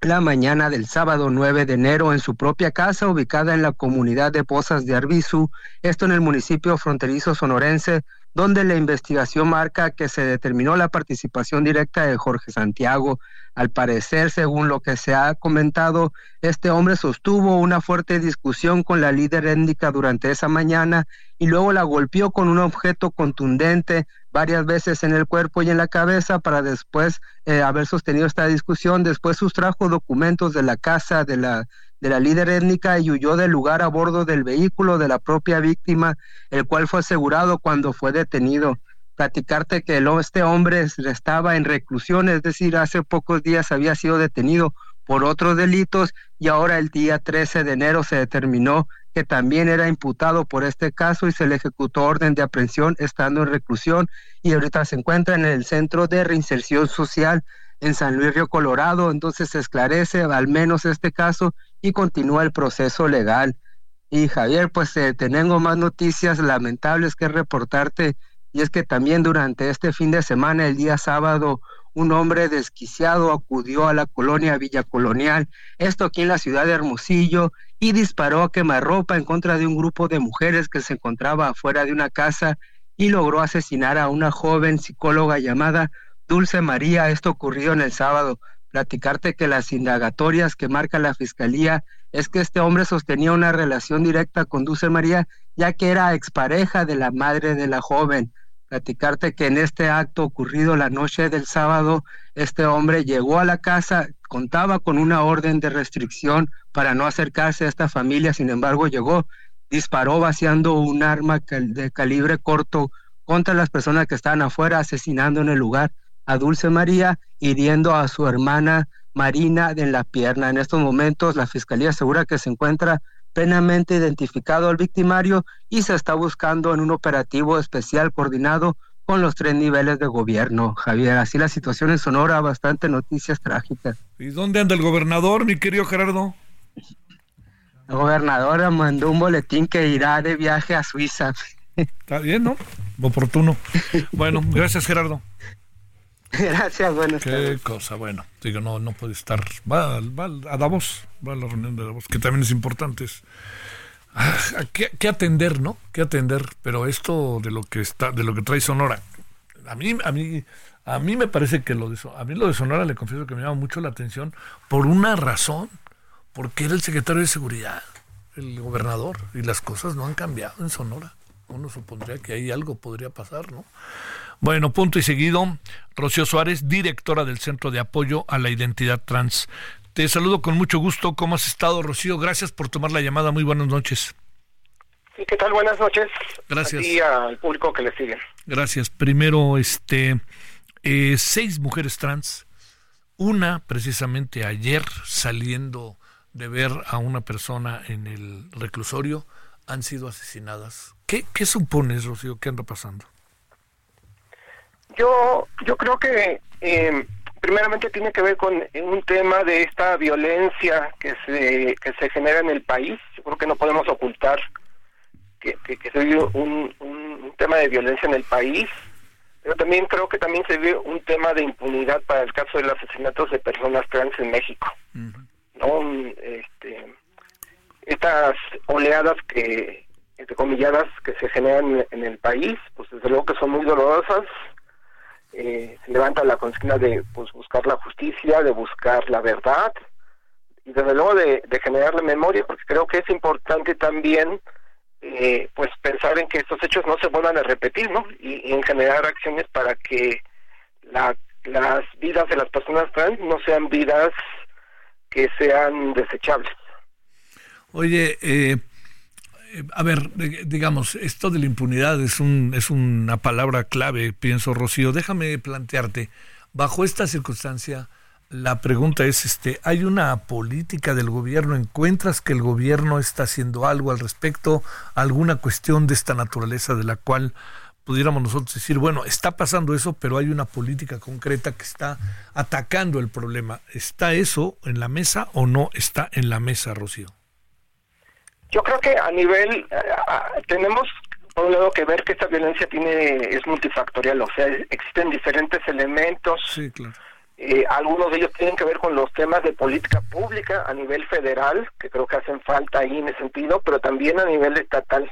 la mañana del sábado 9 de enero en su propia casa ubicada en la comunidad de Pozas de Arbizu, esto en el municipio fronterizo sonorense, donde la investigación marca que se determinó la participación directa de Jorge Santiago. Al parecer, según lo que se ha comentado, este hombre sostuvo una fuerte discusión con la líder étnica durante esa mañana y luego la golpeó con un objeto contundente varias veces en el cuerpo y en la cabeza para después eh, haber sostenido esta discusión. Después sustrajo documentos de la casa de la, de la líder étnica y huyó del lugar a bordo del vehículo de la propia víctima, el cual fue asegurado cuando fue detenido. Platicarte que este hombre estaba en reclusión, es decir, hace pocos días había sido detenido por otros delitos y ahora el día 13 de enero se determinó que también era imputado por este caso y se le ejecutó orden de aprehensión estando en reclusión y ahorita se encuentra en el Centro de Reinserción Social en San Luis Río Colorado. Entonces se esclarece al menos este caso y continúa el proceso legal. Y Javier, pues eh, tengo más noticias lamentables que reportarte y es que también durante este fin de semana, el día sábado, un hombre desquiciado acudió a la colonia Villa Colonial, esto aquí en la ciudad de Hermosillo, y disparó a quemarropa en contra de un grupo de mujeres que se encontraba afuera de una casa y logró asesinar a una joven psicóloga llamada Dulce María. Esto ocurrió en el sábado. Platicarte que las indagatorias que marca la fiscalía es que este hombre sostenía una relación directa con Dulce María, ya que era expareja de la madre de la joven platicarte que en este acto ocurrido la noche del sábado, este hombre llegó a la casa, contaba con una orden de restricción para no acercarse a esta familia, sin embargo llegó, disparó vaciando un arma de calibre corto contra las personas que estaban afuera, asesinando en el lugar a Dulce María, hiriendo a su hermana Marina en la pierna. En estos momentos la Fiscalía asegura que se encuentra plenamente identificado al victimario y se está buscando en un operativo especial coordinado con los tres niveles de gobierno, Javier. Así la situación en Sonora, bastante noticias trágicas. ¿Y dónde anda el gobernador, mi querido Gerardo? La gobernadora mandó un boletín que irá de viaje a Suiza. Está bien, ¿no? Oportuno. Bueno, gracias Gerardo. Gracias, buenas Qué cosa, bueno. Digo, no, no puede estar. Va, va a Davos, va a la reunión de Davos, que también es importante. Es, ah, ¿qué, atender, ¿no? ¿Qué atender? Pero esto de lo que está, de lo que trae Sonora, a mí, a mí, a mí me parece que lo de a mí lo de Sonora le confieso que me llama mucho la atención por una razón, porque era el secretario de seguridad, el gobernador, y las cosas no han cambiado en Sonora. Uno supondría que ahí algo podría pasar, ¿no? Bueno, punto y seguido, Rocío Suárez, directora del Centro de Apoyo a la Identidad Trans. Te saludo con mucho gusto. ¿Cómo has estado, Rocío? Gracias por tomar la llamada. Muy buenas noches. Sí, ¿qué tal? Buenas noches. Gracias. Y al público que le sigue. Gracias. Primero, este, eh, seis mujeres trans, una precisamente ayer saliendo de ver a una persona en el reclusorio, han sido asesinadas. ¿Qué, supones, Rocío? ¿Qué anda pasando? Yo, yo creo que eh, primeramente tiene que ver con un tema de esta violencia que se, que se genera en el país. Yo creo que no podemos ocultar que, que, se un, un, tema de violencia en el país, pero también creo que también se vive un tema de impunidad para el caso de los asesinatos de personas trans en México. ¿no? Este, estas oleadas que, entre comilladas, que se generan en el país, pues desde luego que son muy dolorosas, eh, se levanta la consigna de pues, buscar la justicia, de buscar la verdad y desde luego de, de generarle memoria, porque creo que es importante también eh, pues pensar en que estos hechos no se vuelvan a repetir, ¿no? Y, en generar acciones para que la, las vidas de las personas trans no sean vidas que sean desechables. Oye, eh, a ver, digamos, esto de la impunidad es, un, es una palabra clave, pienso, Rocío. Déjame plantearte, bajo esta circunstancia, la pregunta es, este, ¿hay una política del gobierno? ¿Encuentras que el gobierno está haciendo algo al respecto? ¿Alguna cuestión de esta naturaleza de la cual pudiéramos nosotros decir, bueno, está pasando eso, pero hay una política concreta que está atacando el problema? ¿Está eso en la mesa o no está en la mesa, Rocío? Yo creo que a nivel, eh, tenemos por un lado que ver que esta violencia tiene es multifactorial, o sea, existen diferentes elementos. Sí, claro. Eh, algunos de ellos tienen que ver con los temas de política pública a nivel federal, que creo que hacen falta ahí en ese sentido, pero también a nivel estatal.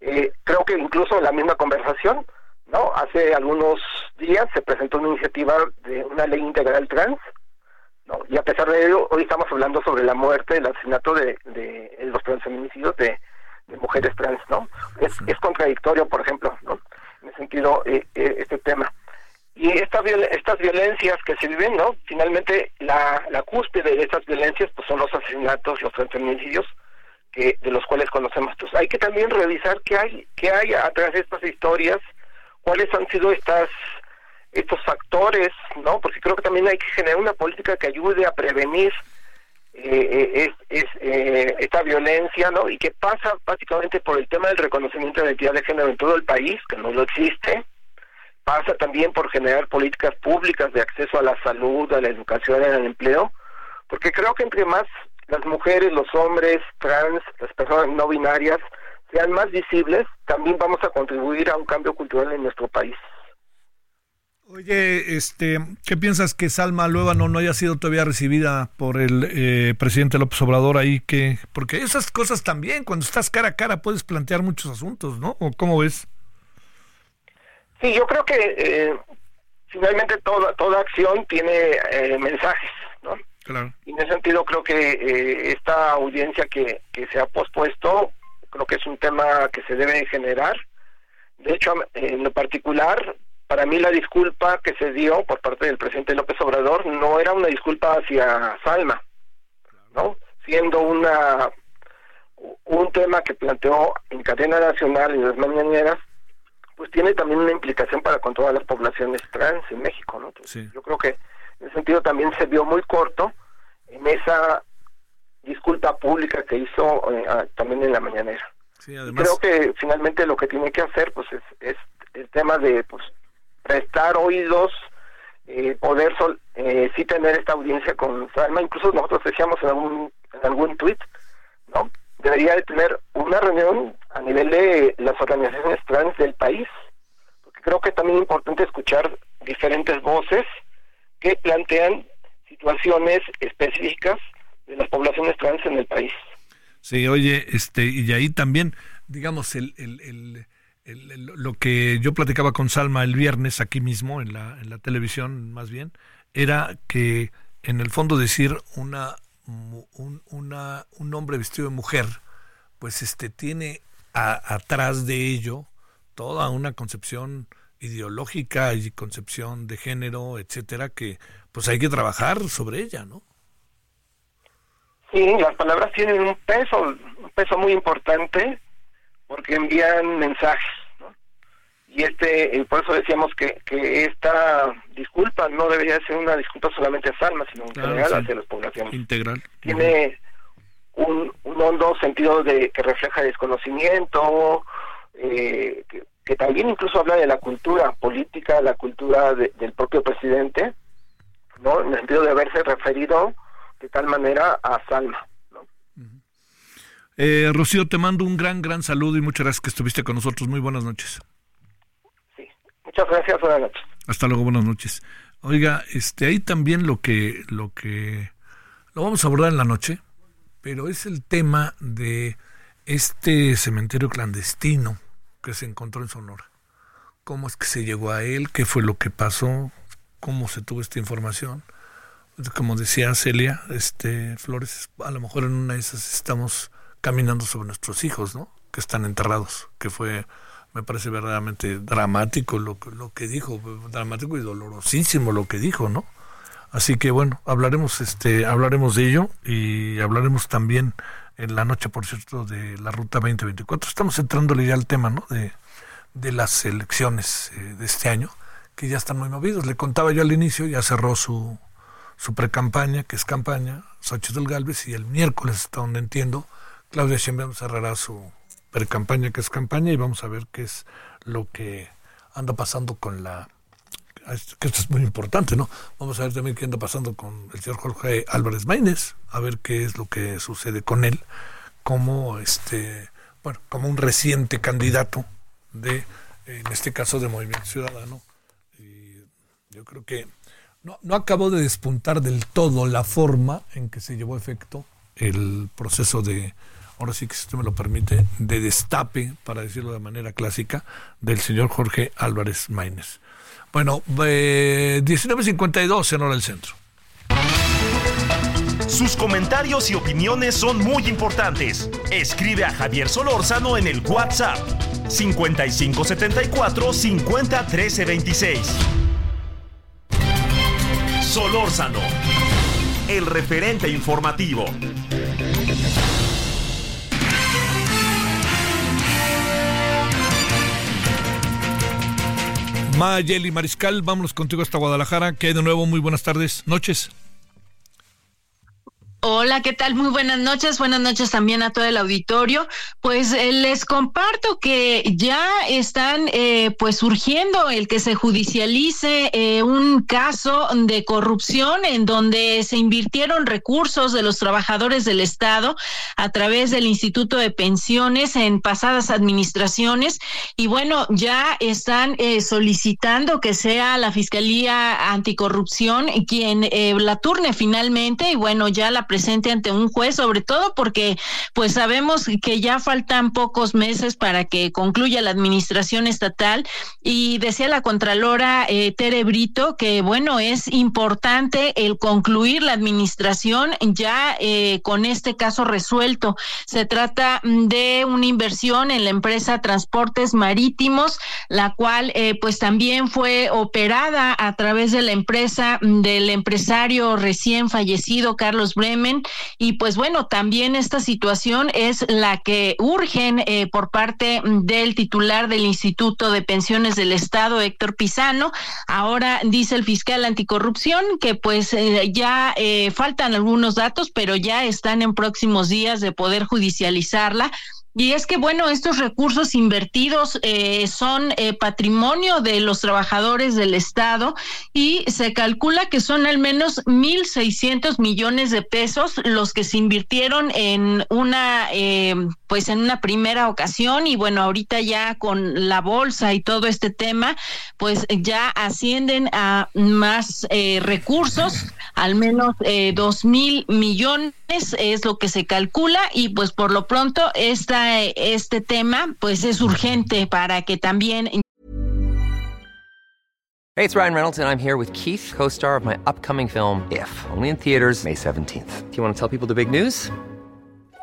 Eh, creo que incluso la misma conversación, ¿no? Hace algunos días se presentó una iniciativa de una ley integral trans, ¿no? Y a pesar de ello, hoy estamos hablando sobre la muerte, el asesinato de, de los transfeminicidios de, de, mujeres trans, ¿no? Es, es contradictorio, por ejemplo, ¿no? En ese sentido, eh, eh, este tema. Y esta estas violencias que se viven, ¿no? Finalmente, la, la cúspide de estas violencias pues son los asesinatos, los transfeminicidios, que, de los cuales conocemos. Entonces, hay que también revisar qué hay, qué hay atrás de estas historias, cuáles han sido estas estos factores, ¿no? Porque creo que también hay que generar una política que ayude a prevenir eh, eh eh, esta violencia, ¿no? Y que pasa básicamente por el tema del reconocimiento de identidad de género en todo el país, que no lo existe. Pasa también por generar políticas públicas de acceso a la salud, a la educación, al empleo, porque creo que entre más las mujeres, los hombres, trans, las personas no binarias sean más visibles, también vamos a contribuir a un cambio cultural en nuestro país. Oye, este, ¿qué piensas que Salma Luevano no haya sido todavía recibida por el eh, presidente López Obrador ahí? que Porque esas cosas también, cuando estás cara a cara, puedes plantear muchos asuntos, ¿no? ¿O cómo ves? Sí, yo creo que eh, finalmente toda, toda acción tiene eh, mensajes, ¿no? Claro. Y en ese sentido creo que esta audiencia que, que se ha pospuesto, creo que es un tema que se debe generar. De hecho, en lo particular, para mí la disculpa que se dio por parte del presidente López Obrador no era una disculpa hacia Salma, ¿no? Siendo una un tema que planteó en cadena nacional y las mañaneras, pues tiene también una implicación para con todas las poblaciones trans en México, ¿no? Yo creo que en ese sentido también se vio muy corto en esa disculpa pública que hizo eh, también en la mañanera. creo que finalmente lo que tiene que hacer pues es, es el tema de pues prestar oídos, eh, poder sol, eh, sí tener esta audiencia con Salma, incluso nosotros decíamos en algún, en algún tweet, ¿no? Debería de tener una reunión a nivel de las organizaciones trans del país, porque creo que también es importante escuchar diferentes voces que plantean situaciones específicas de las poblaciones trans en el país. Sí, oye, este, y ahí también, digamos, el, el, el, lo que yo platicaba con Salma el viernes aquí mismo, en la, en la televisión más bien, era que en el fondo decir una, un, una, un hombre vestido de mujer, pues este tiene atrás de ello toda una concepción ideológica y concepción de género, etcétera, que pues hay que trabajar sobre ella, ¿no? Sí, las palabras tienen un peso, un peso muy importante porque envían mensajes. Y este, por eso decíamos que, que esta disculpa no debería ser una disculpa solamente a Salma, sino en general hacia las poblaciones. Integral. Tiene un, un, hondo sentido de que refleja desconocimiento, eh, que, que, también incluso habla de la cultura política, la cultura del propio presidente, ¿no? En el sentido de haberse referido de tal manera a Salma. Eh, Rocío, te mando un gran, gran saludo y muchas gracias que estuviste con nosotros. Muy buenas noches. Muchas gracias, buenas noches. Hasta luego, buenas noches. Oiga, este, ahí también lo que, lo que, lo vamos a abordar en la noche, pero es el tema de este cementerio clandestino que se encontró en Sonora. ¿Cómo es que se llegó a él? ¿Qué fue lo que pasó? ¿Cómo se tuvo esta información? Como decía Celia, este Flores, a lo mejor en una de esas estamos caminando sobre nuestros hijos, ¿no? Que están enterrados, que fue, me parece verdaderamente dramático lo, lo que dijo, dramático y dolorosísimo lo que dijo, ¿no? Así que bueno, hablaremos, este, hablaremos de ello y hablaremos también en la noche, por cierto, de la Ruta 2024. Estamos entrándole ya al tema, ¿no? De, de las elecciones eh, de este año, que ya están muy movidos. Le contaba yo al inicio, ya cerró su, su pre-campaña, que es campaña, del Galvez, y el miércoles, hasta donde entiendo, Claudia Sheinbaum cerrará su pre-campaña, que es campaña, y vamos a ver qué es lo que anda pasando con la que esto es muy importante, ¿no? Vamos a ver también qué anda pasando con el señor Jorge Álvarez Maínez, a ver qué es lo que sucede con él, como este, bueno, como un reciente candidato de, en este caso, de Movimiento Ciudadano. Y yo creo que no, no acabó de despuntar del todo la forma en que se llevó a efecto el proceso de ahora sí que si usted me lo permite, de destape, para decirlo de manera clásica, del señor Jorge Álvarez Maínez. Bueno, eh, 19.52 en hora del centro. Sus comentarios y opiniones son muy importantes. Escribe a Javier Solórzano en el WhatsApp 5574 501326. Solórzano, el referente informativo. Mayeli Mariscal, vámonos contigo hasta Guadalajara. Que hay de nuevo? Muy buenas tardes, noches. Hola, ¿qué tal? Muy buenas noches. Buenas noches también a todo el auditorio. Pues eh, les comparto que ya están eh, pues surgiendo el que se judicialice eh, un caso de corrupción en donde se invirtieron recursos de los trabajadores del Estado a través del Instituto de Pensiones en pasadas administraciones. Y bueno, ya están solicitando que sea la Fiscalía Anticorrupción quien la turne finalmente. Y bueno, ya la presente ante un juez, sobre todo porque pues sabemos que ya faltan pocos meses para que concluya la administración estatal y decía la Contralora eh, Tere Brito que bueno, es importante el concluir la administración ya eh, con este caso resuelto. Se trata de una inversión en la empresa Transportes Marítimos, la cual eh, pues también fue operada a través de la empresa del empresario recién fallecido Carlos Y pues bueno, también esta situación es la que urgen eh, por parte del titular del Instituto de Pensiones del Estado, Héctor Pizano. Ahora dice el fiscal anticorrupción que pues eh, ya eh, faltan algunos datos, pero ya están en próximos días de poder judicializarla Y es que, bueno, estos recursos invertidos eh, son eh, patrimonio de los trabajadores del Estado y se calcula que son al menos 1.600 millones de pesos los que se invirtieron en una, eh, pues en una primera ocasión. Y bueno, ahorita ya con la bolsa y todo este tema, pues ya ascienden a más recursos, al menos dos mil millones es lo que se calcula. Y pues por lo pronto esta este tema pues es urgente para que también Hey, it's Ryan Reynolds and I'm here with Keith, co-star of my upcoming film If, only in theaters May 17th. Do you want to tell people the big news?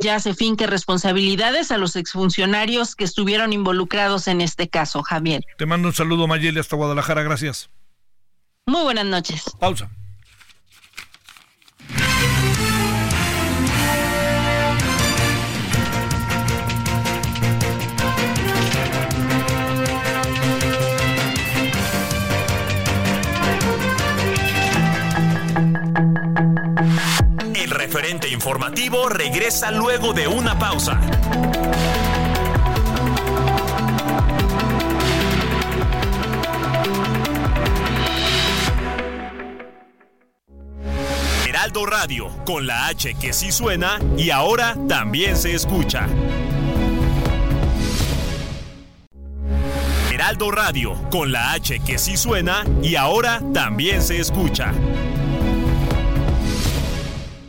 Ya se finque responsabilidades a los exfuncionarios que estuvieron involucrados en este caso, Javier. Te mando un saludo, Mayeli, hasta Guadalajara. Gracias. Muy buenas noches. Pausa. Informativo regresa luego de una pausa. Heraldo Radio, con la H que sí suena y ahora también se escucha. Heraldo Radio, con la H que sí suena y ahora también se escucha.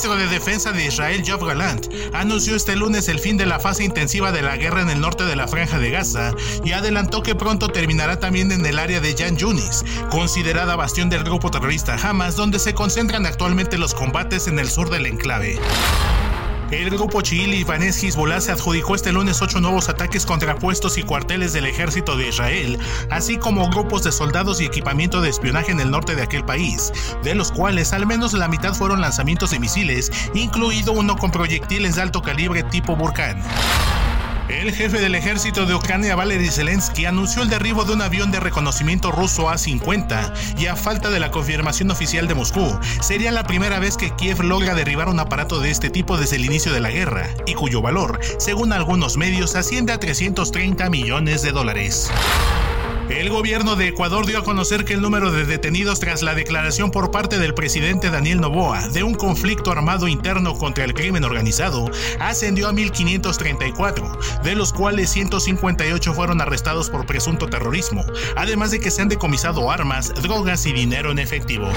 Ministro de Defensa de Israel, Yoav Galant, anunció este lunes el fin de la fase intensiva de la guerra en el norte de la Franja de Gaza y adelantó que pronto terminará también en el área de Yan Yunis, considerada bastión del grupo terrorista Hamas, donde se concentran actualmente los combates en el sur del enclave. El grupo chií libanés Hezbollah se adjudicó este lunes ocho nuevos ataques contra puestos y cuarteles del ejército de Israel, así como grupos de soldados y equipamiento de espionaje en el norte de aquel país, de los cuales al menos la mitad fueron lanzamientos de misiles, incluido uno con proyectiles de alto calibre tipo Burkan. El jefe del ejército de Ucrania, Valery Zelensky, anunció el derribo de un avión de reconocimiento ruso A-50 y a falta de la confirmación oficial de Moscú, sería la primera vez que Kiev logra derribar un aparato de este tipo desde el inicio de la guerra, y cuyo valor, según algunos medios, asciende a 330 millones de dólares. El gobierno de Ecuador dio a conocer que el número de detenidos tras la declaración por parte del presidente Daniel Noboa de un conflicto armado interno contra el crimen organizado ascendió a 1.534, de los cuales 158 fueron arrestados por presunto terrorismo, además de que se han decomisado armas, drogas y dinero en efectivo.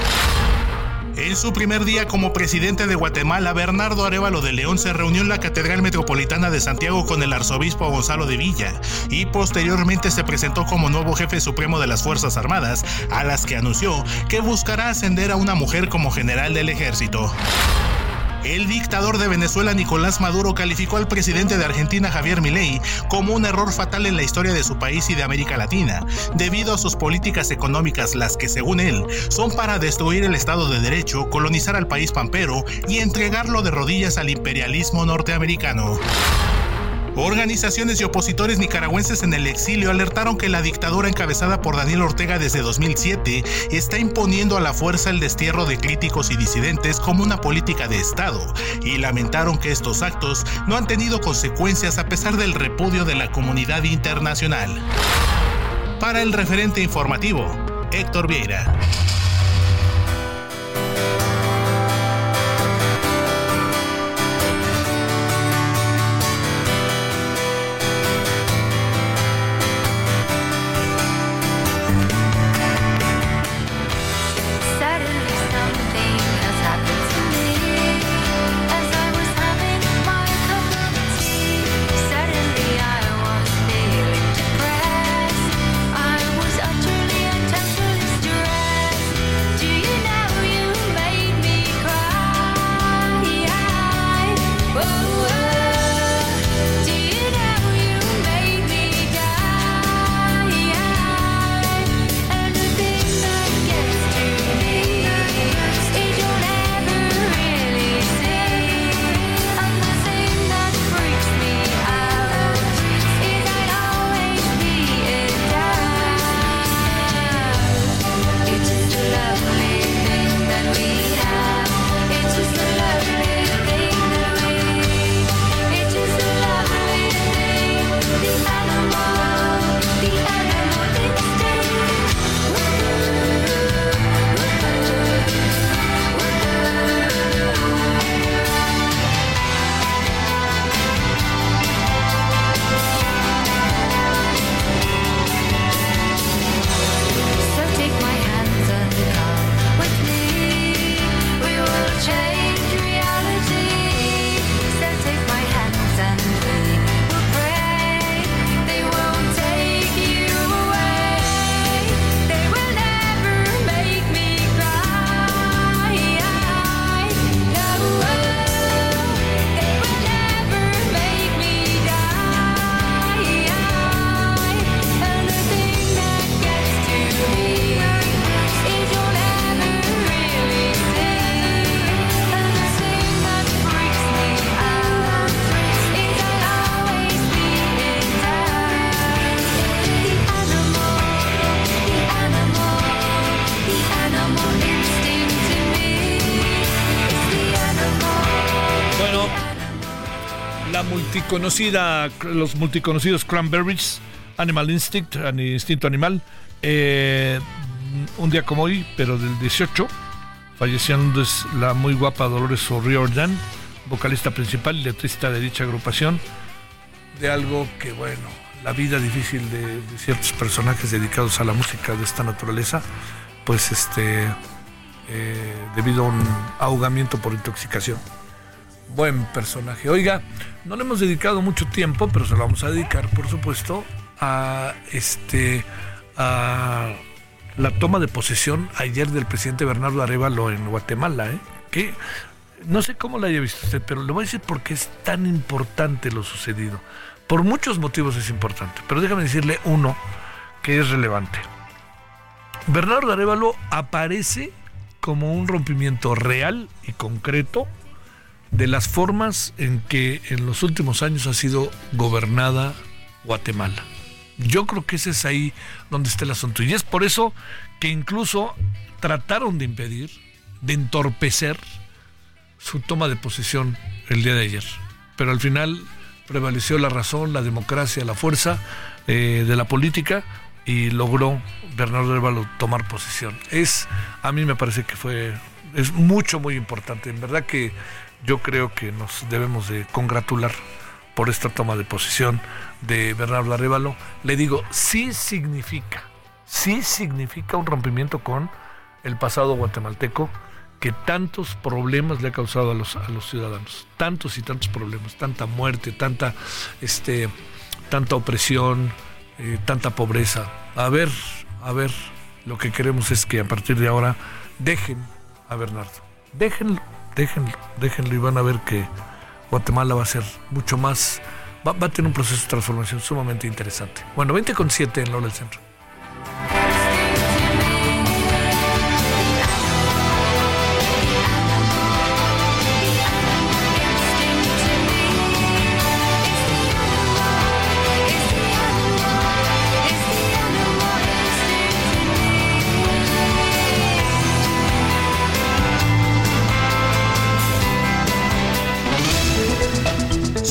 En su primer día como presidente de Guatemala, Bernardo Arevalo de León se reunió en la Catedral Metropolitana de Santiago con el arzobispo Gonzalo de Villa y posteriormente se presentó como nuevo jefe supremo de las Fuerzas Armadas, a las que anunció que buscará ascender a una mujer como general del ejército. El dictador de Venezuela Nicolás Maduro calificó al presidente de Argentina Javier Milei como un error fatal en la historia de su país y de América Latina, debido a sus políticas económicas las que según él son para destruir el Estado de Derecho, colonizar al país pampero y entregarlo de rodillas al imperialismo norteamericano. Organizaciones y opositores nicaragüenses en el exilio alertaron que la dictadura encabezada por Daniel Ortega desde 2007 está imponiendo a la fuerza el destierro de críticos y disidentes como una política de Estado y lamentaron que estos actos no han tenido consecuencias a pesar del repudio de la comunidad internacional. Para el referente informativo, Héctor Vieira. Multiconocida, los multiconocidos Cranberries, Animal Instinct, Instinto Animal. Eh, un día como hoy, pero del 18, falleciendo es la muy guapa Dolores O'Riordan, vocalista principal y letrista de dicha agrupación, de algo que, bueno, la vida difícil de, ciertos personajes dedicados a la música de esta naturaleza, pues este, eh, debido a un ahogamiento por intoxicación. Buen personaje. Oiga, no le hemos dedicado mucho tiempo, pero se lo vamos a dedicar, por supuesto, a este a la toma de posesión ayer del presidente Bernardo Arevalo en Guatemala, ¿eh? que no sé cómo la haya visto usted, pero le voy a decir por qué es tan importante lo sucedido. Por muchos motivos es importante, pero déjame decirle uno que es relevante. Bernardo Arevalo aparece como un rompimiento real y concreto de las formas en que en los últimos años ha sido gobernada Guatemala. Yo creo que ese es ahí donde está el asunto. Y es por eso que incluso trataron de impedir, de entorpecer su toma de posesión el día de ayer. Pero al final prevaleció la razón, la democracia, la fuerza eh, de la política y logró Bernardo Révalo tomar posesión. Es, a mí me parece que fue, es mucho, muy importante. En verdad que yo creo que nos debemos de congratular por esta toma de posesión de Bernardo Arevalo, le digo, sí significa, sí significa un rompimiento con el pasado guatemalteco que tantos problemas le ha causado a los, a los ciudadanos, tantos y tantos problemas, tanta muerte, tanta, este, tanta opresión, eh, tanta pobreza. A ver, a ver, lo que queremos es que a partir de ahora dejen a Bernardo, déjenlo, déjenlo, déjenlo y van a ver que Guatemala va a ser mucho más va, a tener un proceso de transformación sumamente interesante. Bueno, 20 con 7 en Lola del Centro.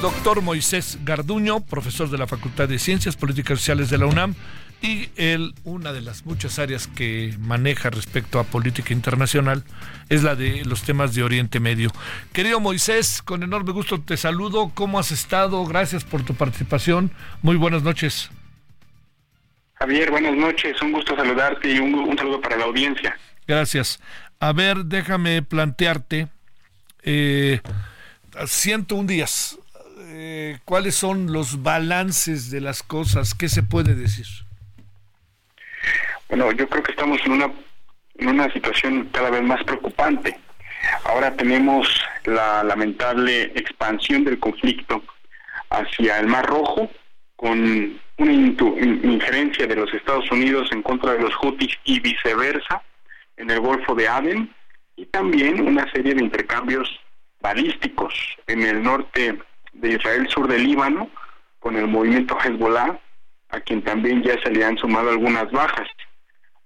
Doctor Moisés Garduño, profesor de la Facultad de Ciencias Políticas Sociales de la UNAM, y él, una de las muchas áreas que maneja respecto a política internacional es la de los temas de Oriente Medio. Querido Moisés, con enorme gusto te saludo. ¿Cómo has estado? Gracias por tu participación. Muy buenas noches. Javier, buenas noches. Un gusto saludarte y un, saludo para la audiencia. Gracias. A ver, déjame plantearte. Eh, 101 días eh, cuáles son los balances de las cosas, ¿qué se puede decir? Bueno, yo creo que estamos en una, en una situación cada vez más preocupante. Ahora tenemos la lamentable expansión del conflicto hacia el Mar Rojo, con una injerencia de los Estados Unidos en contra de los Houthis y viceversa en el Golfo de Aden, y también una serie de intercambios balísticos en el norte de Israel sur del Líbano con el movimiento Hezbollah, a quien también ya se le han sumado algunas bajas.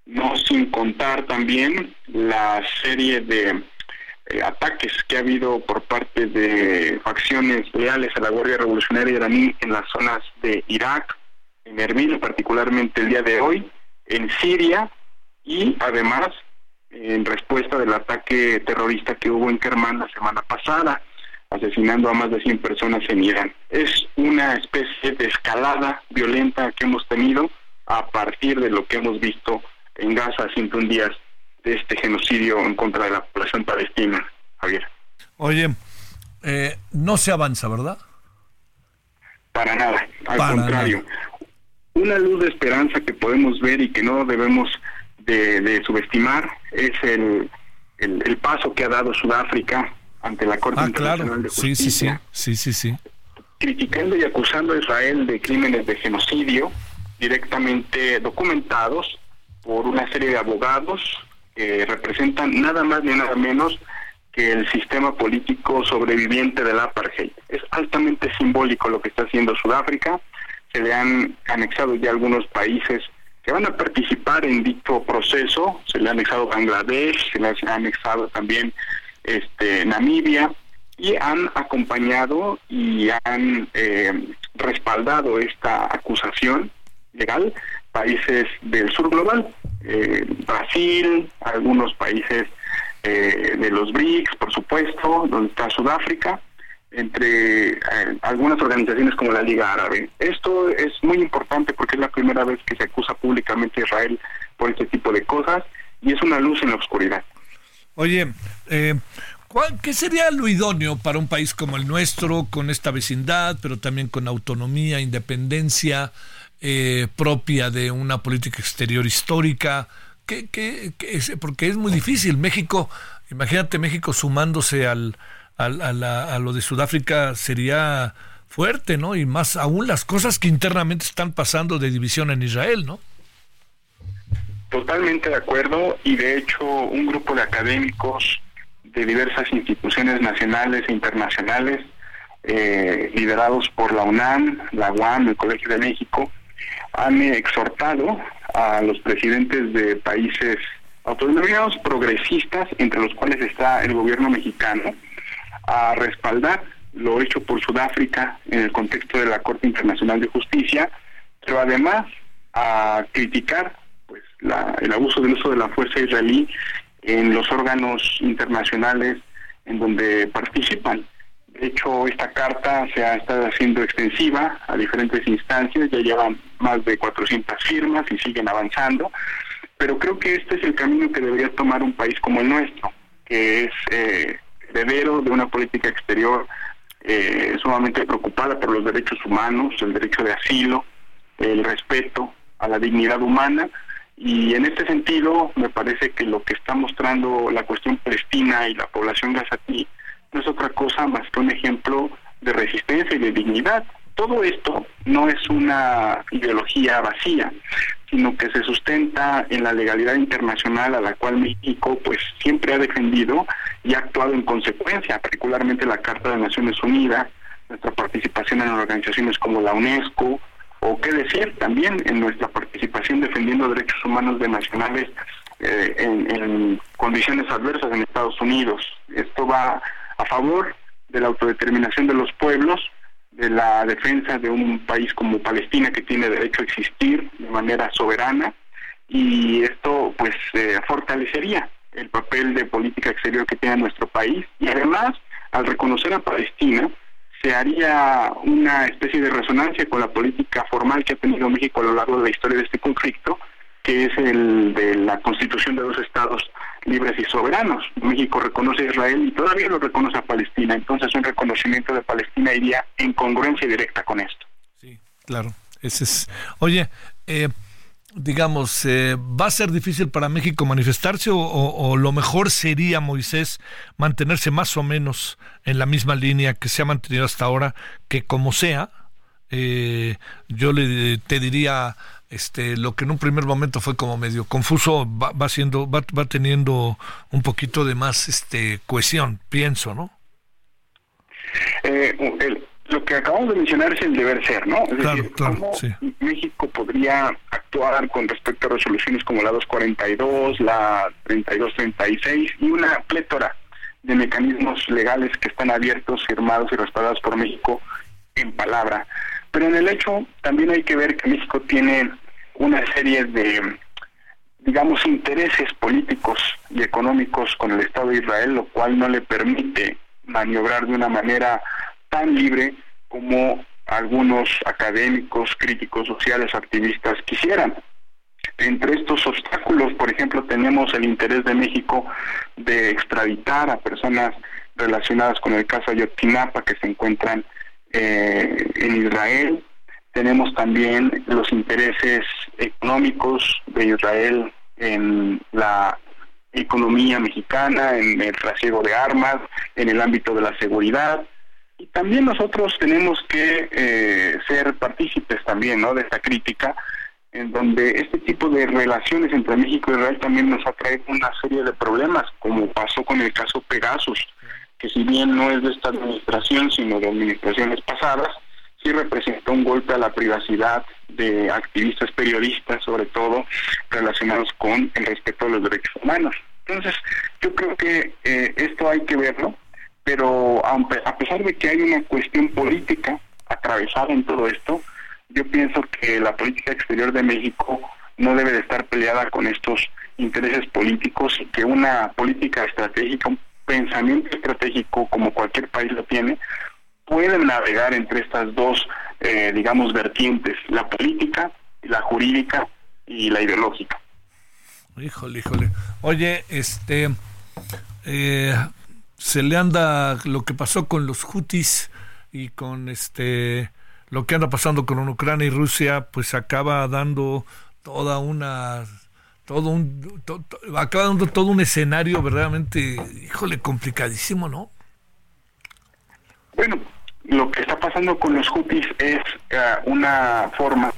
No sin contar también la serie de eh, ataques que ha habido por parte de facciones leales a la Guardia Revolucionaria iraní en las zonas de Irak, en Erbil, particularmente el día de hoy, en Siria y además en respuesta del ataque terrorista que hubo en Kerman la semana pasada asesinando a más de 100 personas en Irán. Es una especie de escalada violenta que hemos tenido a partir de lo que hemos visto en Gaza 101 días de este genocidio en contra de la población palestina, Javier. Oye, eh, no se avanza, ¿verdad? Para nada, al contrario. Una luz de esperanza que podemos ver y que no debemos de, subestimar es el, el paso que ha dado Sudáfrica ante la Corte Ah, Internacional claro. de Justicia, sí, sí. Sí, sí, sí. criticando y acusando a Israel de crímenes de genocidio directamente documentados por una serie de abogados que representan nada más ni nada menos que el sistema político sobreviviente del apartheid. Es altamente simbólico lo que está haciendo Sudáfrica. Se le han anexado ya algunos países que van a participar en dicho proceso. Se le ha anexado Bangladesh, se le ha anexado también este, Namibia y han acompañado y han eh, respaldado esta acusación legal países del sur global, eh, Brasil, algunos países eh, de los BRICS, por supuesto, donde está Sudáfrica, entre eh, algunas organizaciones como la Liga Árabe. Esto es muy importante porque es la primera vez que se acusa públicamente a Israel por este tipo de cosas y es una luz en la oscuridad. Oye, eh, ¿cuál- ¿qué sería lo idóneo para un país como el nuestro, con esta vecindad, pero también con autonomía, independencia eh, propia de una política exterior histórica? ¿Qué, qué- qué? Porque es muy difícil. México, imagínate México sumándose al, a, a lo de Sudáfrica sería fuerte, ¿no? Y más aún las cosas que internamente están pasando de división en Israel, ¿no? Totalmente de acuerdo y de hecho un grupo de académicos de diversas instituciones nacionales e internacionales eh, liderados por la UNAM, la UAM, el Colegio de México, han exhortado a los presidentes de países autodenominados progresistas, entre los cuales está el gobierno mexicano, a respaldar lo hecho por Sudáfrica en el contexto de la Corte Internacional de Justicia, pero además a criticar la- el abuso del uso de la fuerza israelí en los órganos internacionales en donde participan. De hecho, esta carta se ha estado haciendo extensiva a diferentes instancias, ya llevan más de 400 firmas y siguen avanzando, pero creo que este es el camino que debería tomar un país como el nuestro, que es eh, heredero de una política exterior eh, sumamente preocupada por los derechos humanos, el derecho de asilo, el respeto a la dignidad humana y en este sentido me parece que lo que está mostrando la cuestión palestina y la población gazatí no es otra cosa más que un ejemplo de resistencia y de dignidad. Todo esto no es una ideología vacía, sino que se sustenta en la legalidad internacional a la cual México pues siempre ha defendido y ha actuado en consecuencia, particularmente la Carta de Naciones Unidas, nuestra participación en organizaciones como la UNESCO, o qué decir también en nuestra participación defendiendo derechos humanos de nacionales eh, en, en condiciones adversas en Estados Unidos. Esto va a favor de la autodeterminación de los pueblos, de la defensa de un país como Palestina que tiene derecho a existir de manera soberana y esto pues eh, fortalecería el papel de política exterior que tiene nuestro país y además al reconocer a Palestina se haría una especie de resonancia con la política formal que ha tenido México a lo largo de la historia de este conflicto, que es el de la constitución de dos estados libres y soberanos. México reconoce a Israel y todavía lo reconoce a Palestina, entonces un reconocimiento de Palestina iría en congruencia directa con esto. Claro, ese es. Oye, eh, digamos, eh, ¿va a ser difícil para México manifestarse o, lo mejor sería, Moisés, mantenerse más o menos en la misma línea que se ha mantenido hasta ahora, que como sea, eh, yo le, te diría, este, lo que en un primer momento fue como medio confuso, va, va siendo, va, va teniendo un poquito de más, este, cohesión, pienso, ¿no? Eh, el- lo que acabamos de mencionar es el deber ser, ¿no? Es Claro, decir, claro, cómo sí. México podría actuar con respecto a resoluciones como la 242, la 3236 y una plétora de mecanismos legales que están abiertos, firmados y respaldados por México en palabra. Pero en el hecho también hay que ver que México tiene una serie de, digamos, intereses políticos y económicos con el Estado de Israel, lo cual no le permite maniobrar de una manera tan libre como algunos académicos, críticos sociales, activistas quisieran. Entre estos obstáculos, por ejemplo, tenemos el interés de México de extraditar a personas relacionadas con el caso Ayotzinapa que se encuentran eh, en Israel. Tenemos también los intereses económicos de Israel en la economía mexicana, en el trasiego de armas, en el ámbito de la seguridad. Y también nosotros tenemos que eh, ser partícipes también ¿no? de esta crítica, en donde este tipo de relaciones entre México y Israel también nos ha traído una serie de problemas, como pasó con el caso Pegasus, que si bien no es de esta administración, sino de administraciones pasadas, sí representó un golpe a la privacidad de activistas periodistas, sobre todo relacionados con el respeto a los derechos humanos. Entonces, yo creo que eh, esto hay que verlo, pero a pesar de que hay una cuestión política atravesada en todo esto, yo pienso que la política exterior de México no debe de estar peleada con estos intereses políticos y que una política estratégica, un pensamiento estratégico como cualquier país lo tiene, pueden navegar entre estas dos, eh, digamos, vertientes, la política, la jurídica y la ideológica. Híjole, híjole. Oye, este, eh, se le anda lo que pasó con los hutis y con este, lo que anda pasando con Ucrania y Rusia, pues acaba dando toda una todo un acaba dando todo un escenario verdaderamente híjole complicadísimo no bueno lo que está pasando con los Houthis es eh, una forma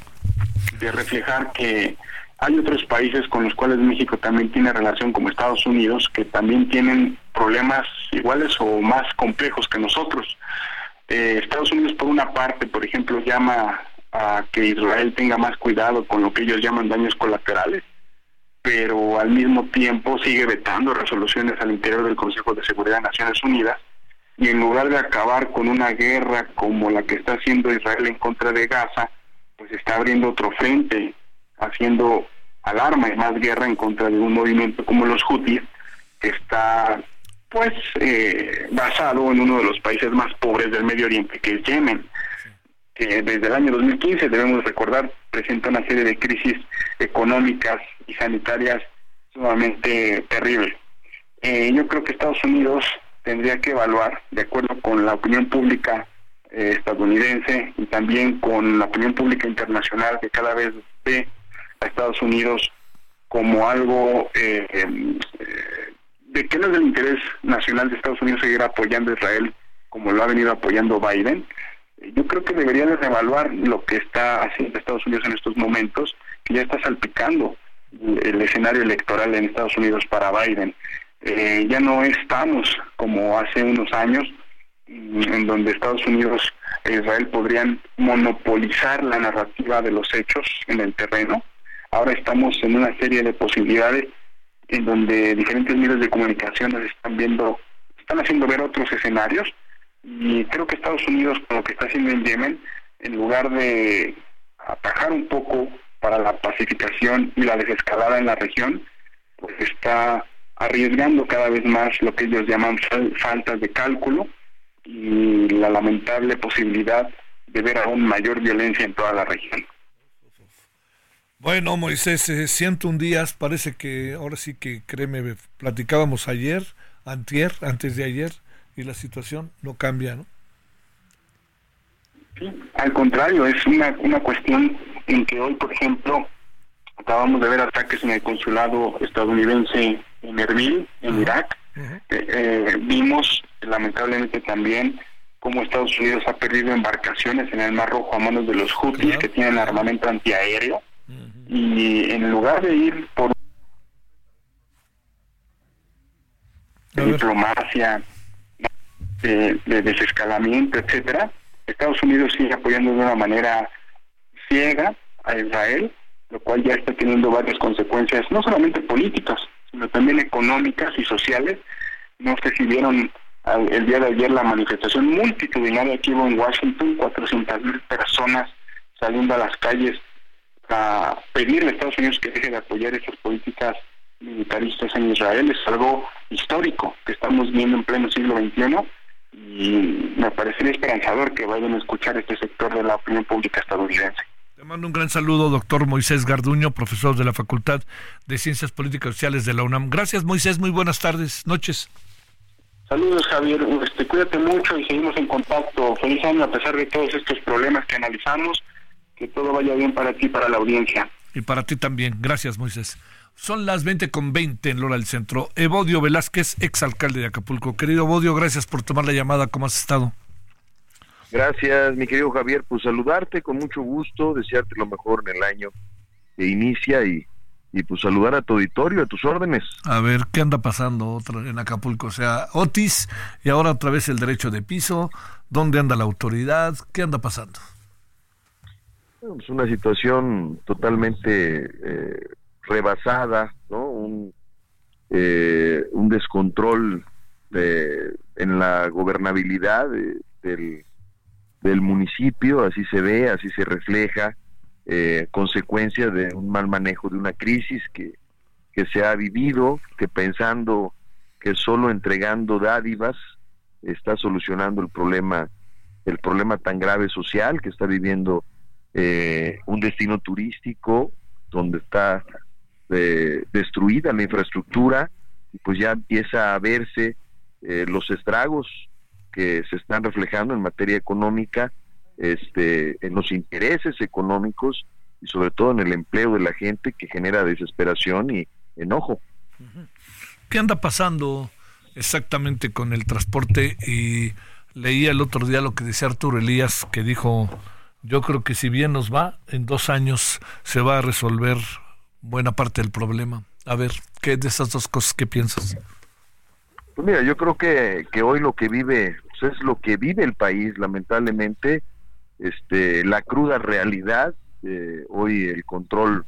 de reflejar que hay otros países con los cuales México también tiene relación, como Estados Unidos, que también tienen problemas iguales o más complejos que nosotros. Eh, Estados Unidos, por una parte, por ejemplo, llama a que Israel tenga más cuidado con lo que ellos llaman daños colaterales, pero al mismo tiempo sigue vetando resoluciones al interior del Consejo de Seguridad de Naciones Unidas y en lugar de acabar con una guerra como la que está haciendo Israel en contra de Gaza, pues está abriendo otro frente, haciendo alarma y más guerra en contra de un movimiento como los Houthis, que está pues eh, basado en uno de los países más pobres del Medio Oriente, que es Yemen, que desde el año 2015, debemos recordar, presenta una serie de crisis económicas y sanitarias sumamente terribles. Eh, yo creo que Estados Unidos tendría que evaluar, de acuerdo con la opinión pública eh, estadounidense y también con la opinión pública internacional que cada vez ve a Estados Unidos como algo eh, eh, de que no es del interés nacional de Estados Unidos seguir apoyando a Israel como lo ha venido apoyando Biden. Yo creo que deberían de evaluar lo que está haciendo Estados Unidos en estos momentos, que ya está salpicando el escenario electoral en Estados Unidos para Biden. Eh, ya no estamos como hace unos años, mm, en donde Estados Unidos e Israel podrían monopolizar la narrativa de los hechos en el terreno. Ahora estamos en una serie de posibilidades en donde diferentes medios de comunicación nos están viendo, están haciendo ver otros escenarios y creo que Estados Unidos con lo que está haciendo en Yemen, en lugar de atajar un poco para la pacificación y la desescalada en la región, pues está arriesgando cada vez más lo que ellos llaman faltas de cálculo y la lamentable posibilidad de ver aún mayor violencia en toda la región. Bueno, Moisés, eh, 101 días, parece que ahora sí que créeme, platicábamos ayer, antier, antes de ayer, y la situación no cambia, ¿no? Sí, al contrario, es una, una cuestión en que hoy, por ejemplo, acabamos de ver ataques en el consulado estadounidense en Erbil, en Irak. Eh, eh, vimos lamentablemente también cómo Estados Unidos ha perdido embarcaciones en el Mar Rojo a manos de los Houthis que tienen armamento antiaéreo y en lugar de ir por diplomacia, de, de, desescalamiento, etcétera, Estados Unidos sigue apoyando de una manera ciega a Israel, lo cual ya está teniendo varias consecuencias, no solamente políticas, sino también económicas y sociales. No sé si vieron el día de ayer la manifestación multitudinaria aquí en Washington, 400 mil personas saliendo a las calles a pedirle a Estados Unidos que deje de apoyar estas políticas militaristas en Israel. Es algo histórico que estamos viendo en pleno siglo XXI y me parecería esperanzador que vayan a escuchar este sector de la opinión pública estadounidense. Te mando un gran saludo, doctor Moisés Garduño, profesor de la Facultad de Ciencias Políticas Sociales de la UNAM. Gracias, Moisés. Muy buenas tardes, noches. Saludos, Javier. Este, cuídate mucho y seguimos en contacto. Feliz año a pesar de todos estos problemas que analizamos. Que todo vaya bien para ti y para la audiencia. Y para ti también. Gracias, Moisés. Son las 20 con 20 en Lola del Centro. Evodio Velázquez, exalcalde de Acapulco. Querido Evodio, gracias por tomar la llamada. ¿Cómo has estado? Gracias, mi querido Javier. Pues saludarte con mucho gusto, desearte lo mejor en el año que inicia y, y pues saludar a tu auditorio, a tus órdenes. A ver, ¿qué anda pasando otra en Acapulco? O sea, Otis y ahora otra vez el derecho de piso. ¿Dónde anda la autoridad? ¿Qué anda pasando? Es pues, una situación totalmente eh, rebasada, ¿no? Un, eh, un descontrol de, en la gobernabilidad del, del municipio, así se ve, así se refleja, eh, consecuencia de un mal manejo de una crisis que, que se ha vivido, que pensando que solo entregando dádivas está solucionando el problema, el problema tan grave social que está viviendo eh, un destino turístico donde está eh, destruida la infraestructura y pues ya empieza a verse eh, los estragos que se están reflejando en materia económica, este, en los intereses económicos y sobre todo en el empleo de la gente que genera desesperación y enojo. ¿Qué anda pasando exactamente con el transporte? Y leía el otro día lo que decía Arturo Elías, que dijo, yo creo que si bien nos va, en dos años se va a resolver buena parte del problema. A ver, ¿qué de esas dos cosas qué piensas? Pues mira, yo creo que, que hoy lo que vive, pues es lo que vive el país, lamentablemente, este, la cruda realidad, eh, hoy el control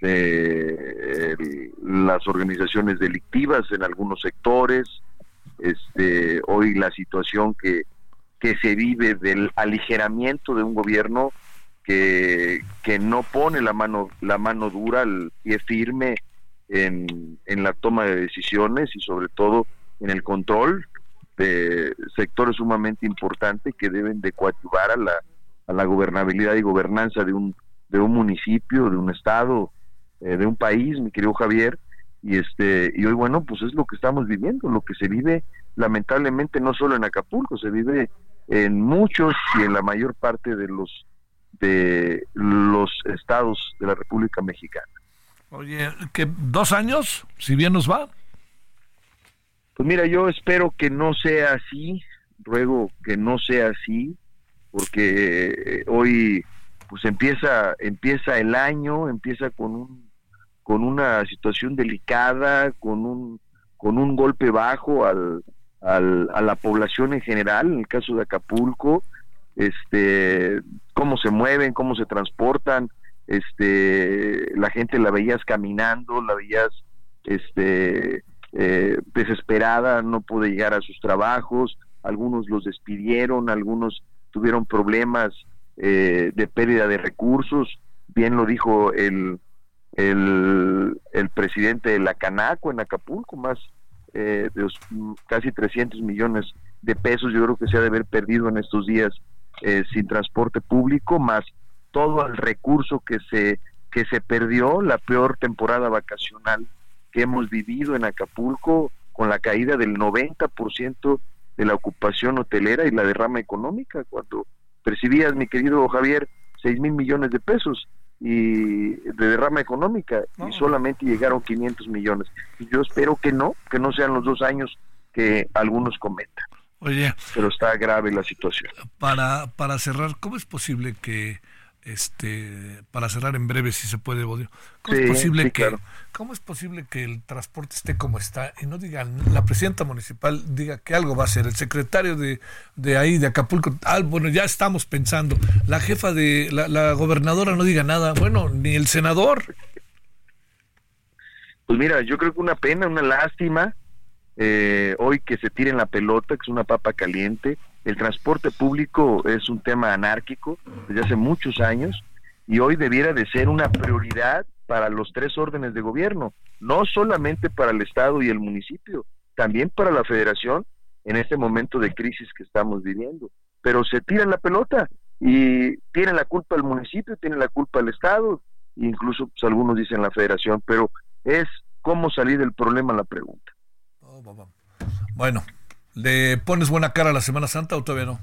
de las organizaciones delictivas en algunos sectores, este, hoy la situación que, que se vive del aligeramiento de un gobierno que, que no pone la mano, la mano dura, el pie firme en, en la toma de decisiones y sobre todo en el control de sectores sumamente importantes que deben de coadyuvar a la, a la gobernabilidad y gobernanza de un, de un municipio, de un estado, eh, de un país, mi querido Javier, y este y hoy bueno pues es lo que estamos viviendo lo que se vive lamentablemente no solo en Acapulco se vive en muchos y en la mayor parte de los de los estados de la República Mexicana. Oye, ¿que dos años, si bien nos va? Pues mira, yo espero que no sea así, ruego que no sea así, porque eh, hoy pues empieza empieza el año, empieza con un con una situación delicada, con un con un golpe bajo al, al, a la población en general, en el caso de Acapulco, este, cómo se mueven, cómo se transportan, este, la gente la veías caminando, la veías, este, eh, desesperada, no puede llegar a sus trabajos, algunos los despidieron, algunos tuvieron problemas eh, de pérdida de recursos, bien lo dijo el, el, el presidente de la Canaco en Acapulco, más eh, de casi 300 millones de pesos, yo creo que se ha de haber perdido en estos días eh, sin transporte público, más todo el recurso que se, que se perdió, la peor temporada vacacional que hemos vivido en Acapulco, con la caída del 90% de la ocupación hotelera y la derrama económica, cuando percibías, mi querido Javier, 6 mil millones de pesos y de derrama económica y solamente llegaron 500 millones. Y yo espero que no, que no sean los dos años que algunos comentan. Oye, pero está grave la situación. Para, para cerrar, ¿cómo es posible que, este, para cerrar en breve, si se puede, Bodio, ¿cómo es posible que, cómo es posible que el transporte esté como está y no digan, la presidenta municipal diga que algo va a hacer, el secretario de, de ahí, de Acapulco, ah, bueno, ya estamos pensando, la jefa de, la, la gobernadora no diga nada, bueno, ni el senador. Pues mira, yo creo que una pena, una lástima, eh, hoy que se tiren la pelota, que es una papa caliente. El transporte público es un tema anárquico desde hace muchos años y hoy debiera de ser una prioridad para los tres órdenes de gobierno, no solamente para el Estado y el municipio, también para la federación en este momento de crisis que estamos viviendo. Pero se tiran la pelota y tienen la culpa el municipio, tienen la culpa el Estado, incluso pues, algunos dicen la federación, pero es cómo salir del problema la pregunta. Bueno, ¿le pones buena cara a la Semana Santa o todavía no?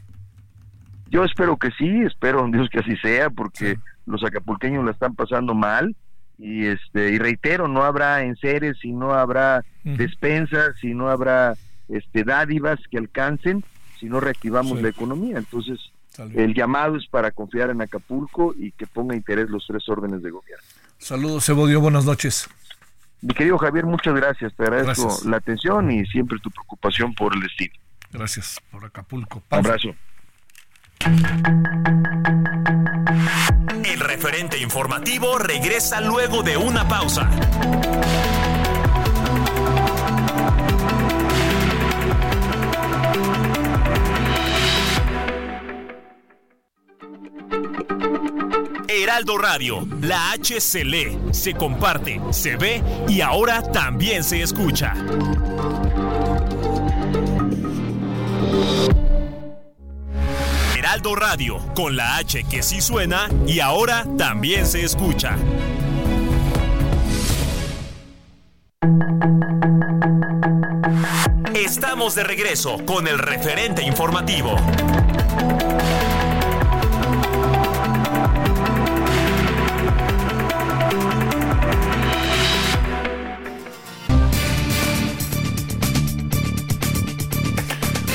Yo espero que sí, espero en Dios que así sea, porque los acapulqueños la están pasando mal y este y reitero no habrá enseres si no habrá despensas si no habrá este dádivas que alcancen si no reactivamos la economía. Entonces el llamado es para confiar en Acapulco y que ponga interés los tres órdenes de gobierno. Saludos Cebodio buenas noches mi querido Javier muchas gracias. Te agradezco la atención y siempre tu preocupación por el destino. Gracias por Acapulco. Un abrazo. El referente informativo regresa luego de una pausa. Heraldo Radio, la H se lee, se comparte, se ve y ahora también se escucha. Heraldo Radio, con la H que sí suena y ahora también se escucha. Estamos de regreso con el referente informativo.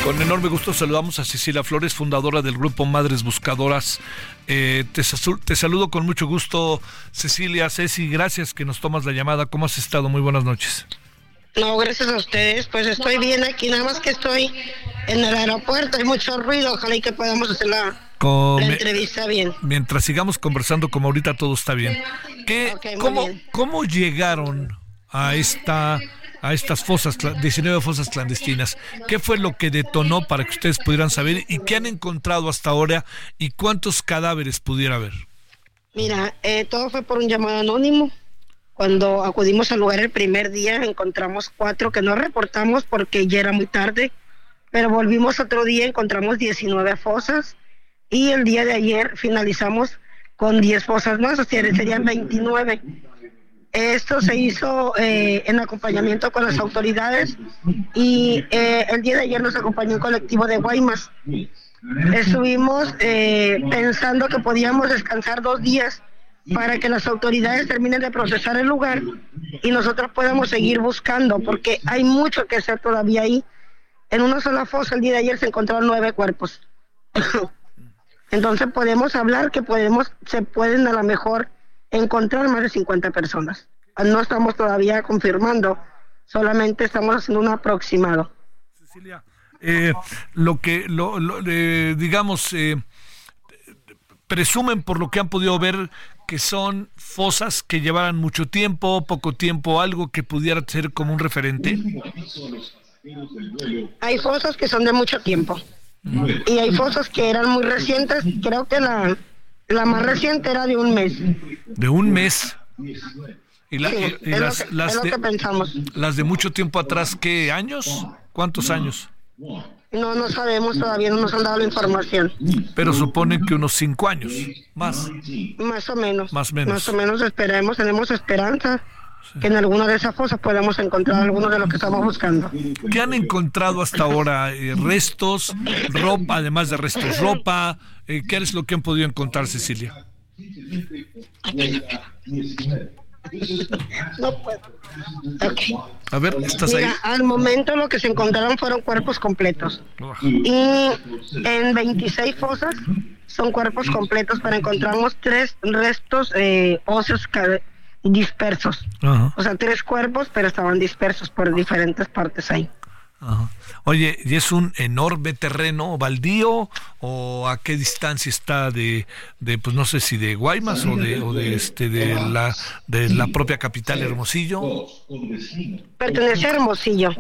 Con enorme gusto saludamos a Cecilia Flores, fundadora del grupo Madres Buscadoras. Eh, te, te, saludo con mucho gusto, Cecilia, Ceci, gracias que nos tomas la llamada. ¿Cómo has estado? Muy buenas noches. No, gracias a ustedes. Pues estoy bien aquí, nada más que estoy en el aeropuerto, hay mucho ruido, ojalá y que podamos hacer la, entrevista bien. Mientras sigamos conversando, como ahorita todo está bien. ¿Qué, cómo, ¿Cómo llegaron a esta a estas fosas, 19 fosas clandestinas. ¿Qué fue lo que detonó para que ustedes pudieran saber y qué han encontrado hasta ahora y cuántos cadáveres pudiera haber? Mira, eh, todo fue por un llamado anónimo. Cuando acudimos al lugar el primer día encontramos cuatro que no reportamos porque ya era muy tarde, pero volvimos otro día, encontramos 19 fosas y el día de ayer finalizamos con 10 fosas más, o serían 29. Esto se hizo eh, en acompañamiento con las autoridades y eh, el día de ayer nos acompañó un colectivo de Guaymas. Estuvimos eh, pensando que podíamos descansar dos días para que las autoridades terminen de procesar el lugar y nosotros podamos seguir buscando, porque hay mucho que hacer todavía ahí. En una sola fosa el día de ayer se encontraron nueve cuerpos. Entonces podemos hablar que podemos, se pueden a lo mejor encontrar más de 50 personas. No estamos todavía confirmando, solamente estamos haciendo un aproximado. Cecilia, eh, lo que, lo, eh, digamos, eh, presumen por lo que han podido ver que son fosas que llevaran mucho tiempo, poco tiempo, algo que pudiera ser como un referente. Hay fosas que son de mucho tiempo y hay fosas que eran muy recientes. Creo que la, la más reciente era de un mes. ¿De un mes? ¿Y, las, de, pensamos. las de mucho tiempo atrás, qué años? ¿Cuántos años? No, no sabemos todavía, no nos han dado la información. Pero suponen que unos cinco años, más. Más o menos. Más menos. Más o menos esperemos, tenemos esperanza que en alguna de esas fosas podamos encontrar algunos de los que estamos buscando. ¿Qué han encontrado hasta ahora? Eh, ¿Restos? ¿Ropa? Además de restos, ropa. Eh, ¿Qué es lo que han podido encontrar, Cecilia? No puedo. A ver, ¿estás ahí? Al momento lo que se encontraron fueron cuerpos completos. Y en 26 fosas son cuerpos completos, pero encontramos tres restos eh, óseos dispersos. O sea, tres cuerpos, pero estaban dispersos por diferentes partes ahí. Oye, ¿y es un enorme terreno baldío o a qué distancia está de, de pues no sé si de Guaymas o de, o de este de la de la propia capital Hermosillo? Pertenece a Hermosillo,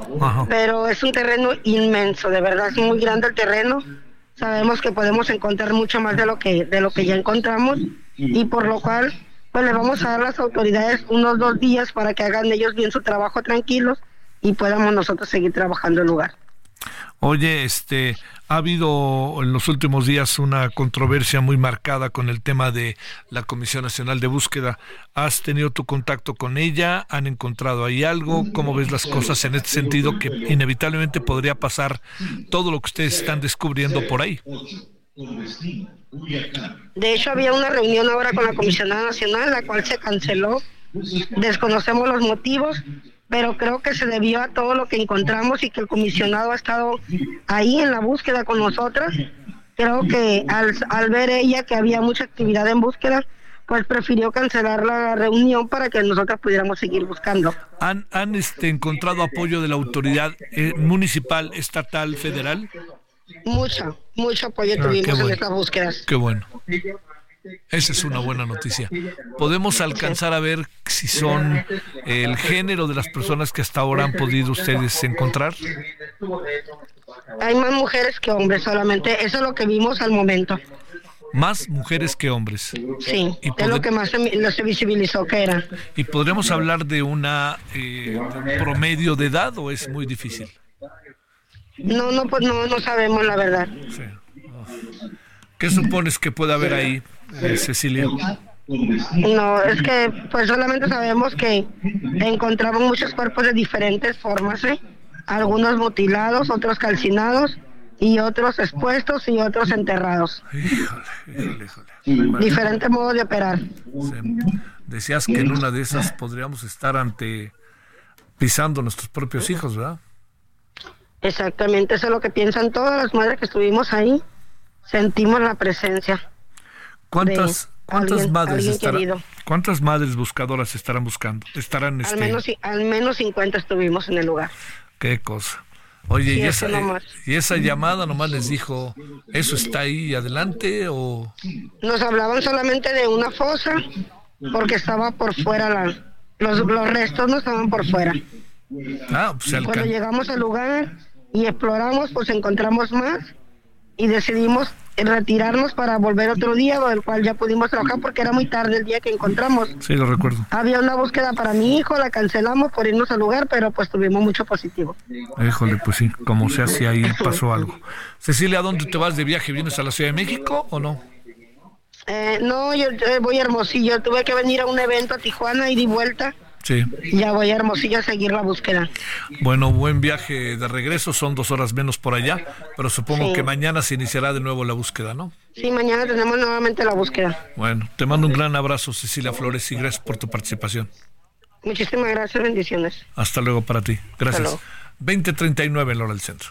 pero es un terreno inmenso, de verdad es muy grande el terreno. Sabemos que podemos encontrar mucho más de lo que de lo que ya encontramos y por lo cual pues le vamos a dar a las autoridades unos dos días para que hagan ellos bien su trabajo tranquilos y podamos nosotros seguir trabajando el lugar. Oye, este, ha habido en los últimos días una controversia muy marcada con el tema de la Comisión Nacional de Búsqueda. ¿Has tenido tu contacto con ella? ¿Han encontrado ahí algo? ¿Cómo ves las cosas en este sentido que inevitablemente podría pasar todo lo que ustedes están descubriendo por ahí? De hecho, había una reunión ahora con la comisionada nacional, la cual se canceló. Desconocemos los motivos, pero creo que se debió a todo lo que encontramos y que el comisionado ha estado ahí en la búsqueda con nosotras. Creo que al, al ver ella que había mucha actividad en búsqueda, pues prefirió cancelar la reunión para que nosotros pudiéramos seguir buscando. ¿Han, han este, encontrado apoyo de la autoridad eh, municipal, estatal, federal? Mucho, mucho apoyo Ah, tuvimos en bueno. estas búsquedas. Qué bueno. Esa es una buena noticia. ¿Podemos alcanzar a ver si son el género de las personas que hasta ahora han podido ustedes encontrar? Hay más mujeres que hombres solamente, eso es lo que vimos al momento. Más mujeres que hombres. Sí, Y es lo que más se, mi- lo se visibilizó que era. ¿Y podremos hablar de una eh, de un promedio de edad o es muy difícil? No, no, pues no, no sabemos la verdad. ¿Qué supones que puede haber ahí, eh, Cecilia? No, es que pues solamente sabemos que encontraban muchos cuerpos de diferentes formas, ¿eh? Algunos mutilados, otros calcinados y otros expuestos y otros enterrados. Diferentes modos de operar. Decías que en una de esas podríamos estar ante pisando nuestros propios hijos, ¿verdad? Exactamente, eso es lo que piensan todas las madres que estuvimos ahí. Sentimos la presencia. ¿Cuántas, cuántas alguien- madres alguien cuántas madres buscadoras estarán buscando? Estarán Al este, menos, al menos 50 estuvimos en el lugar. qué cosa. Oye, Sí, y, esa, nomás. y esa llamada nomás les dijo, ¿eso está ahí adelante o Nos hablaban solamente de una fosa porque estaba por fuera la, los, los restos no estaban por fuera. Ah, pues Cuando llegamos al lugar y exploramos, pues encontramos más y decidimos retirarnos para volver otro día, el cual ya pudimos trabajar porque era muy tarde el día que encontramos. Sí, lo recuerdo. Había una búsqueda para mi hijo, la cancelamos por irnos al lugar, pero pues tuvimos mucho positivo. Híjole, pues sí, como sea, si ahí pasó algo. Cecilia, ¿a dónde te vas de viaje? ¿Vienes a la Ciudad de México o no? Eh, no, yo, yo voy a Hermosillo, tuve que venir a un evento a Tijuana y di vuelta. Sí. Ya voy a Hermosillo a seguir la búsqueda. Bueno, buen viaje de regreso, son dos horas menos por allá, pero supongo Sí. que mañana se iniciará de nuevo la búsqueda, ¿no? Sí, mañana tenemos nuevamente la búsqueda. Bueno, te mando un gran abrazo, Cecilia Flores, y gracias por tu participación. Muchísimas gracias, bendiciones. Hasta luego para ti. Gracias. luego. 2039 en hora del centro.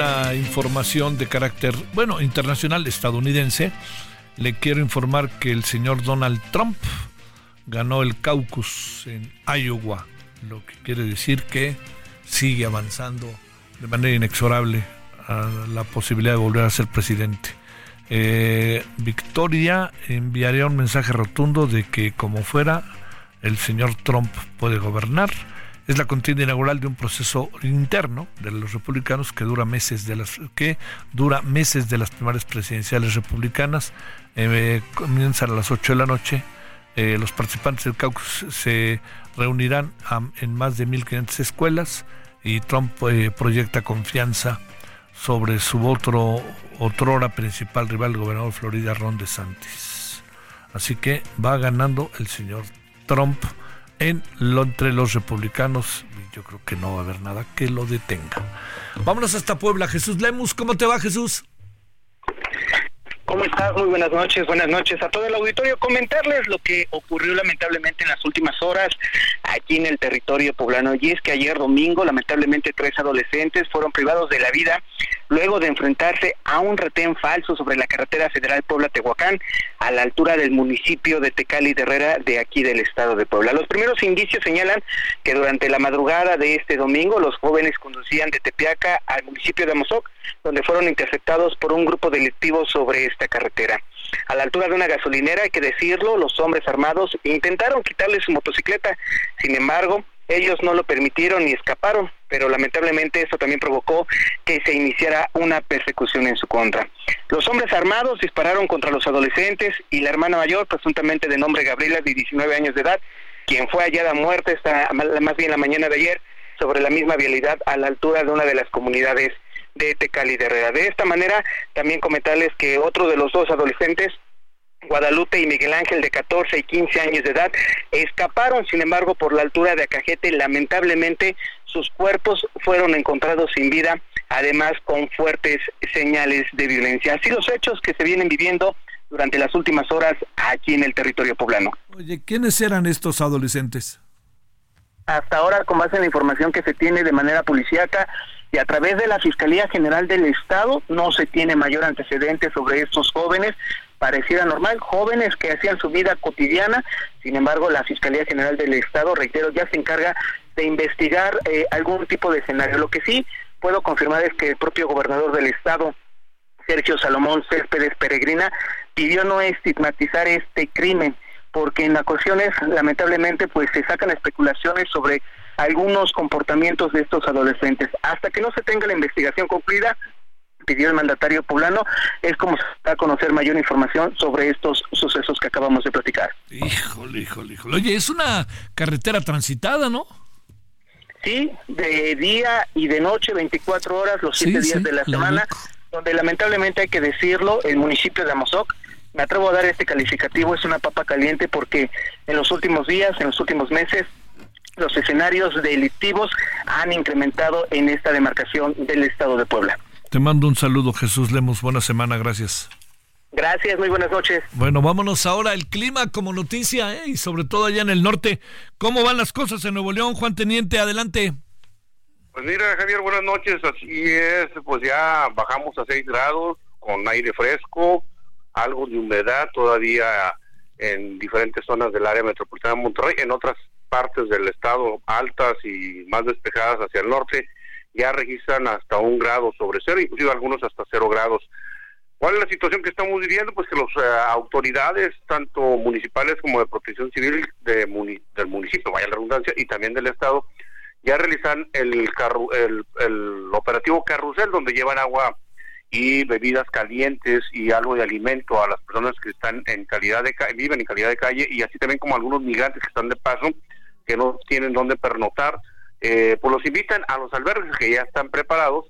Una información de carácter, bueno, internacional estadounidense. Le quiero informar que el señor Donald Trump ganó el caucus en Iowa, lo que quiere decir que sigue avanzando de manera inexorable a la posibilidad de volver a ser presidente. Eh, Victoria enviaría un mensaje rotundo de que como fuera el señor Trump puede gobernar. Es la contienda inaugural de un proceso interno de los republicanos que dura meses de las que dura meses de las primarias presidenciales republicanas. Eh, comienzan a las 8 de la noche. Eh, los participantes del caucus se reunirán a- en más de 1.500 escuelas y Trump eh, proyecta confianza sobre su otro otrora principal rival, el gobernador de Florida, Ron DeSantis. Así que va ganando el señor Trump en lo, entre los republicanos. Yo creo que no va a haber nada que lo detenga. Vámonos hasta Puebla. Jesús Lemus, ¿cómo te va, Jesús? ¿Cómo estás? Muy buenas noches, buenas noches a todo el auditorio. Comentarles lo que ocurrió lamentablemente en las últimas horas aquí en el territorio poblano. Y es que ayer domingo, lamentablemente, tres adolescentes fueron privados de la vida luego de enfrentarse a un retén falso sobre la carretera federal Puebla-Tehuacán a la altura del municipio de Tecali de Herrera de aquí del estado de Puebla. Los primeros indicios señalan que durante la madrugada de este domingo los jóvenes conducían de Tepeaca al municipio de Amozoc, donde fueron interceptados por un grupo delictivo sobre esta carretera. A la altura de una gasolinera, hay que decirlo, los hombres armados intentaron quitarle su motocicleta. Sin embargo, Ellos no lo permitieron y escaparon, pero lamentablemente esto también provocó que se iniciara una persecución en su contra. Los hombres armados dispararon contra los adolescentes y la hermana mayor, presuntamente de nombre Gabriela, de 19 años de edad, quien fue hallada muerta esta, más bien la mañana de ayer sobre la misma vialidad a la altura de una de las comunidades de Tecali de Herrera. De esta manera, también comentarles que otro de los dos adolescentes Guadalupe y Miguel Ángel de 14 y 15 años de edad escaparon, sin embargo, por la altura de Acajete. Lamentablemente, sus cuerpos fueron encontrados sin vida, además con fuertes señales de violencia. Así los hechos que se vienen viviendo durante las últimas horas aquí en el territorio poblano. Oye, ¿quiénes eran estos adolescentes? Hasta ahora, con base en la información que se tiene de manera policíaca, y a través de la Fiscalía General del Estado no se tiene mayor antecedente sobre estos jóvenes. Pareciera normal, jóvenes que hacían su vida cotidiana, sin embargo la Fiscalía General del Estado, reitero, ya se encarga de investigar eh, algún tipo de escenario. Lo que sí puedo confirmar es que el propio gobernador del Estado, Sergio Salomón Céspedes Peregrina, pidió no estigmatizar este crimen porque en ocasiones lamentablemente pues se sacan especulaciones sobre algunos comportamientos de estos adolescentes. Hasta que no se tenga la investigación concluida, pidió el mandatario poblano, es como se da a conocer mayor información sobre estos sucesos que acabamos de platicar. Híjole, híjole, híjole. Oye, es una carretera transitada, ¿no? Sí, de día y de noche, 24 horas, los siete días de la semana, donde lamentablemente hay que decirlo, el municipio de Amozoc, me atrevo a dar este calificativo, es una papa caliente porque en los últimos días, en los últimos meses, los escenarios delictivos han incrementado en esta demarcación del estado de Puebla. Te mando un saludo, Jesús Lemos. Buena semana, gracias. Gracias, muy buenas noches. Bueno, vámonos ahora al clima como noticia, ¿eh? y sobre todo allá en el norte. ¿Cómo van las cosas en Nuevo León, Juan Teniente? Adelante. Pues mira, Javier, buenas noches. Así es, pues ya bajamos a 6 grados con aire fresco, algo de humedad todavía en diferentes zonas del área metropolitana de Monterrey, en otras partes del estado altas y más despejadas hacia el norte ya registran hasta un grado sobre cero, inclusive algunos hasta cero grados. ¿Cuál es la situación que estamos viviendo? Pues que las eh, autoridades, tanto municipales como de protección civil de del municipio, vaya la redundancia, y también del Estado, ya realizan el, el, el operativo carrusel, donde llevan agua y bebidas calientes y algo de alimento a las personas que están en calidad de viven en calidad de calle y así también como algunos migrantes que están de paso que no tienen dónde pernotar eh, pues los invitan a los albergues que ya están preparados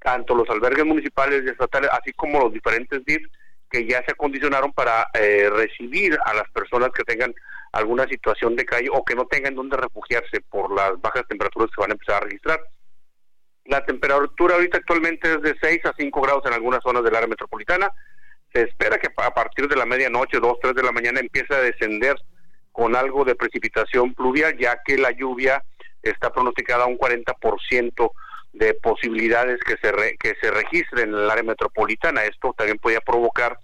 tanto los albergues municipales y estatales así como los diferentes DIF que ya se acondicionaron para eh, recibir a las personas que tengan alguna situación de calle o que no tengan dónde refugiarse por las bajas temperaturas que van a empezar a registrar. La temperatura ahorita actualmente es de 6 a 5 grados en algunas zonas del área metropolitana. Se espera que a partir de la medianoche, 2, 3 de la mañana, empiece a descender con algo de precipitación pluvial, ya que la lluvia está pronosticada un 40% de posibilidades que se, que se registren en el área metropolitana. Esto también podría provocar,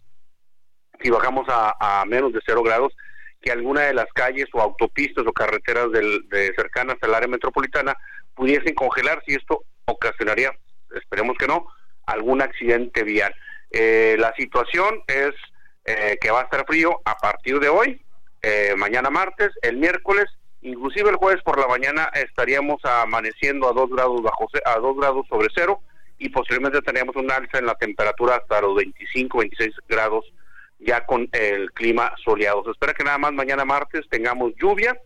si bajamos a, menos de 0 grados, que alguna de las calles o autopistas o carreteras del, de cercanas al área metropolitana pudiesen congelar si esto ocasionaría, esperemos que no, algún accidente vial. Eh, la situación es eh, que va a estar frío a partir de hoy, eh, mañana martes, el miércoles, inclusive el jueves por la mañana estaríamos amaneciendo a 2 grados bajo a 2 grados sobre cero y posiblemente tendríamos un alza en la temperatura hasta los 25, 26 grados ya con el clima soleado. Se espera que nada más mañana martes tengamos lluvia,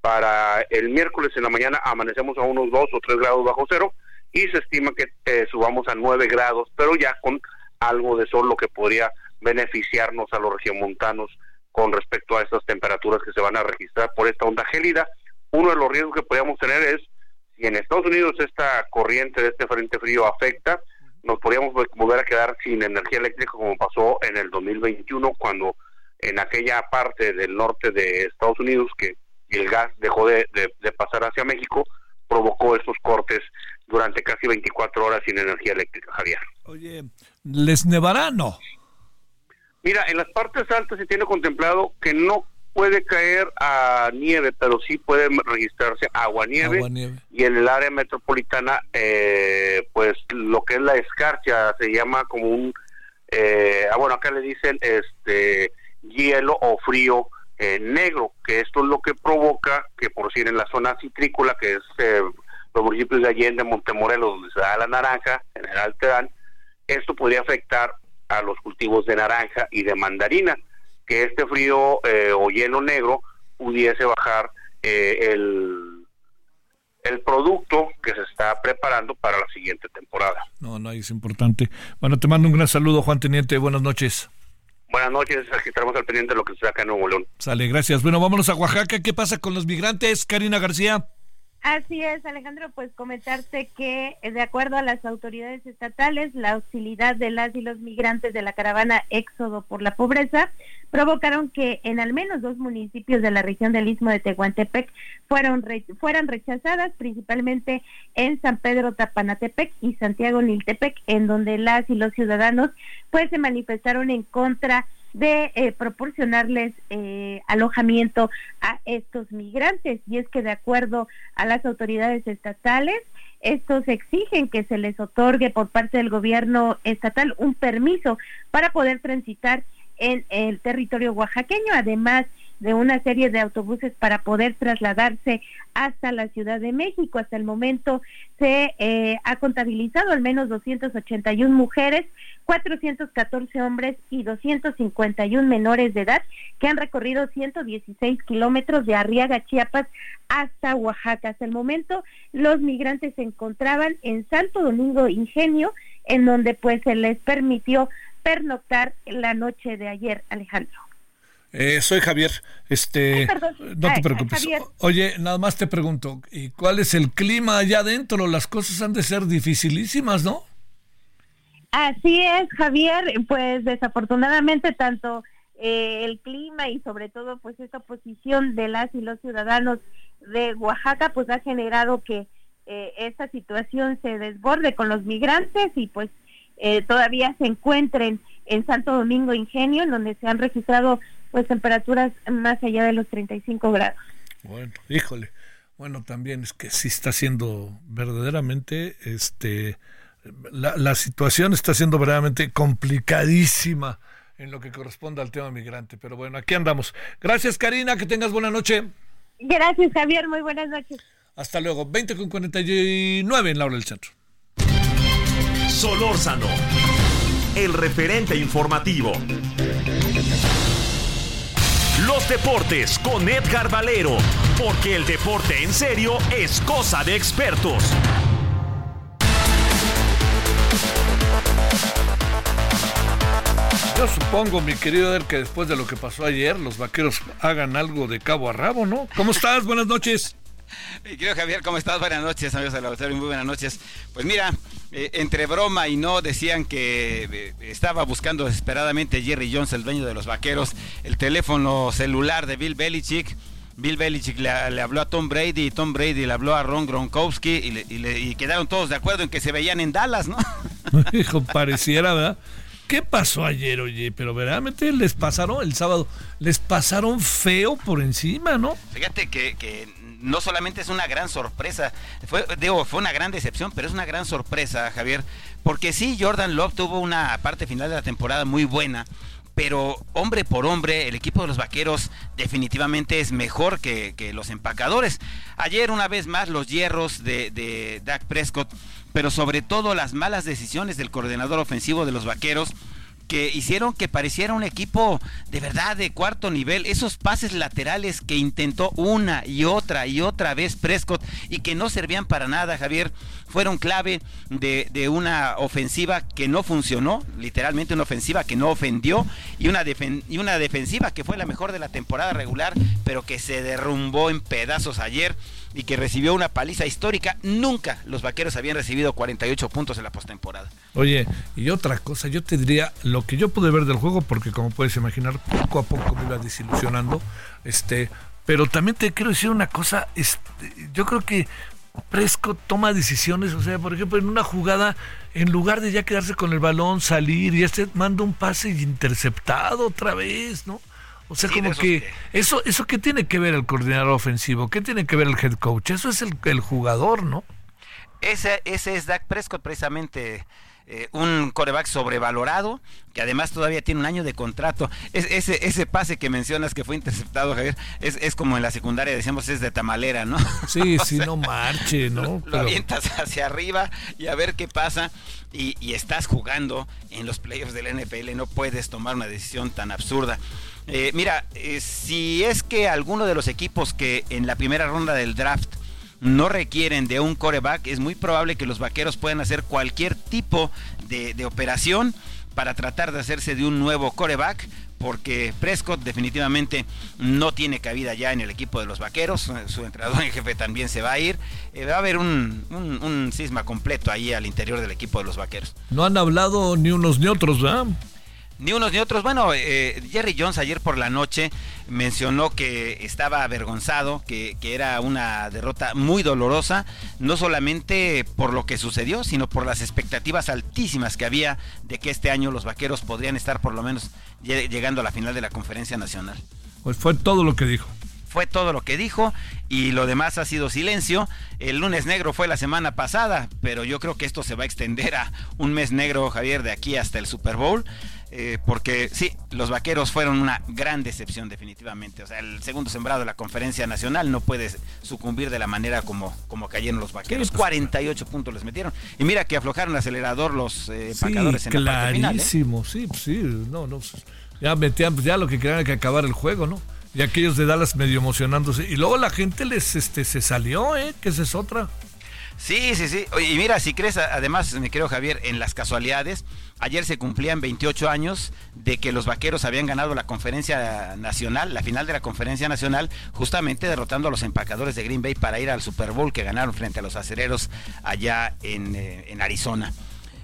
para el miércoles en la mañana amanecemos a unos 2 o 3 grados bajo cero y se estima que eh, subamos a 9 grados, pero ya con algo de sol, lo que podría beneficiarnos a los regiomontanos con respecto a estas temperaturas que se van a registrar por esta onda gélida. Uno de los riesgos que podríamos tener es si en Estados Unidos esta corriente de este frente frío afecta, nos podríamos volver a quedar sin energía eléctrica como pasó en el 2021 cuando en aquella parte del norte de Estados Unidos que el gas dejó de, de pasar hacia México, provocó estos cortes durante casi 24 horas sin energía eléctrica, Javier. Oye, ¿les nevará no? Mira, en las partes altas se tiene contemplado que no puede caer a nieve, pero sí puede registrarse agua nieve, y en el área metropolitana, eh, pues lo que es la escarcha se llama como un, eh, ah, bueno, acá le dicen este hielo o frío eh, negro, que esto es lo que provoca que por decir en la zona citrícola, que es eh, los municipios de Allende, Montemorelos, donde se da la naranja, en el Alterán, esto podría afectar a los cultivos de naranja y de mandarina, que este frío eh, o hielo negro pudiese bajar eh, el, el producto que se está preparando para la siguiente temporada. No, no, es importante. Bueno, te mando un gran saludo, Juan Teniente. Buenas noches. Buenas noches, aquí estaremos al pendiente de lo que se acá en Nuevo León. Sale, gracias. Bueno, vámonos a Oaxaca. ¿Qué pasa con los migrantes, Karina García? Así es, Alejandro, pues comentarte que de acuerdo a las autoridades estatales, la hostilidad de las y los migrantes de la caravana Éxodo por la pobreza provocaron que en al menos dos municipios de la región del Istmo de Tehuantepec fueron fueran rechazadas, principalmente en San Pedro Tapanatepec y Santiago Niltepec, en donde las y los ciudadanos pues se manifestaron en contra eh, proporcionarles eh, alojamiento a estos migrantes. Y es que de acuerdo a las autoridades estatales, estos exigen que se les otorgue por parte del gobierno estatal un permiso para poder transitar en el territorio oaxaqueño, además de una serie de autobuses para poder trasladarse hasta la Ciudad de México. Hasta el momento se eh, ha contabilizado al menos 281 mujeres, 414 hombres y 251 menores de edad que han recorrido 116 kilómetros de Arriaga, Chiapas, hasta Oaxaca. Hasta el momento los migrantes se encontraban en Santo Domingo Ingenio, en donde pues se les permitió pernoctar la noche de ayer, Alejandro. Eh, soy Javier. Este, no te preocupes. Oye, nada más te pregunto, ¿y cuál es el clima allá adentro? Las cosas han de ser dificilísimas, ¿no? Así es, Javier. Pues desafortunadamente tanto eh, el clima y sobre todo pues esta posición de las y los ciudadanos de Oaxaca pues ha generado que eh, esta situación se desborde con los migrantes y pues todavía se encuentren en Santo Domingo Ingenio, en donde se han registrado pues temperaturas más allá de los 35 grados. Bueno, híjole. Bueno, también es que sí está siendo verdaderamente, este, la, la situación está siendo verdaderamente complicadísima en lo que corresponde al tema migrante. Pero bueno, aquí andamos. Gracias, Karina, que tengas buena noche. Gracias, Javier, muy buenas noches. Hasta luego, 20 con 49 en la hora del centro. Solórzano, el referente informativo. Deportes con Edgar Valero, porque el deporte en serio es cosa de expertos. Yo supongo, mi querido que después de lo que pasó ayer, los vaqueros hagan algo de cabo a rabo, ¿no? ¿Cómo estás? Buenas noches. Mi querido Javier, ¿cómo estás? Buenas noches, amigos de la muy buenas noches. Pues mira, eh, entre broma y no decían que eh, estaba buscando desesperadamente Jerry Jones, el dueño de los vaqueros, el teléfono celular de Bill Belichick. Bill Belichick le, habló a Tom Brady y Tom Brady le habló a Ron Gronkowski y, quedaron todos de acuerdo en que se veían en Dallas, ¿no? Hijo, pareciera, ¿verdad? ¿Qué pasó ayer, oye? Pero verdaderamente les pasaron el sábado, les pasaron feo por encima, ¿no? Fíjate que, que no solamente es una gran sorpresa, fue, digo, fue una gran decepción, pero es una gran sorpresa, Javier, porque sí, Jordan Love tuvo una parte final de la temporada muy buena, pero hombre por hombre, el equipo de los vaqueros definitivamente es mejor que, los empacadores. Ayer, una vez más, los hierros de, de Dak Prescott, pero sobre todo las malas decisiones del coordinador ofensivo de los vaqueros que hicieron que pareciera un equipo de verdad de cuarto nivel. Esos pases laterales que intentó una y otra y otra vez Prescott y que no servían para nada, Javier, fueron clave de, una ofensiva que no funcionó, literalmente una ofensiva que no ofendió y una, y una defensiva que fue la mejor de la temporada regular, pero que se derrumbó en pedazos ayer y que recibió una paliza histórica. Nunca los vaqueros habían recibido 48 puntos en la postemporada. Oye, y otra cosa, yo te diría lo que yo pude ver del juego, porque como puedes imaginar, poco a poco me iba desilusionando. Este, pero también te quiero decir una cosa, este, yo creo que Presco toma decisiones, o sea, por ejemplo, en una jugada, en lugar de ya quedarse con el balón, salir y este manda un pase interceptado otra vez, ¿no? O sea, como que, eso eso qué tiene que ver el coordinador ofensivo, qué tiene que ver el head coach, eso es el, el jugador, ¿no? Ese ese es Dak Prescott precisamente eh, un coreback sobrevalorado, que además todavía tiene un año de contrato. Es, ese, ese pase que mencionas que fue interceptado, Javier, es, es como en la secundaria decíamos, es de tamalera, ¿no? Sí, sí, no marche, ¿no? Lo, avientas hacia arriba y a ver qué pasa. Y, y, estás jugando en los playoffs del NFL, no puedes tomar una decisión tan absurda. Eh, mira, eh, si es que alguno de los equipos que en la primera ronda del draft no requieren de un coreback, es muy probable que los vaqueros puedan hacer cualquier tipo de, operación para tratar de hacerse de un nuevo coreback porque Prescott definitivamente no tiene cabida ya en el equipo de los vaqueros, su entrenador en jefe también se va a ir, eh, va a haber un, un, un, cisma completo ahí al interior del equipo de los vaqueros. No han hablado ni unos ni otros, ¿verdad? Ni unos ni otros. Bueno, eh, Jerry Jones ayer por la noche mencionó que estaba avergonzado, que, que, era una derrota muy dolorosa, no solamente por lo que sucedió, sino por las expectativas altísimas que había de que este año los vaqueros podrían estar por lo menos llegando a la final de la conferencia nacional. Pues fue todo lo que dijo fue todo lo que dijo y lo demás ha sido silencio. El lunes negro fue la semana pasada, pero yo creo que esto se va a extender a un mes negro, Javier, de aquí hasta el Super Bowl. Eh, porque sí, los vaqueros fueron una gran decepción definitivamente. O sea, el segundo sembrado de la conferencia nacional no puede sucumbir de la manera como, como cayeron los vaqueros. Sí, pues, 48 puntos les metieron. Y mira que aflojaron el acelerador los eh, sí, en la parte final. ¿eh? Clarísimo, sí, sí, no, no. Ya metían, ya lo que querían era que acabar el juego, ¿no? Y aquellos de Dallas medio emocionándose. Y luego la gente les este, se salió, ¿eh? Que esa es otra. Sí, sí, sí. Oye, y mira, si crees, además, me creo Javier, en las casualidades, ayer se cumplían 28 años de que los vaqueros habían ganado la conferencia nacional, la final de la conferencia nacional, justamente derrotando a los empacadores de Green Bay para ir al Super Bowl que ganaron frente a los acereros allá en, eh, en Arizona.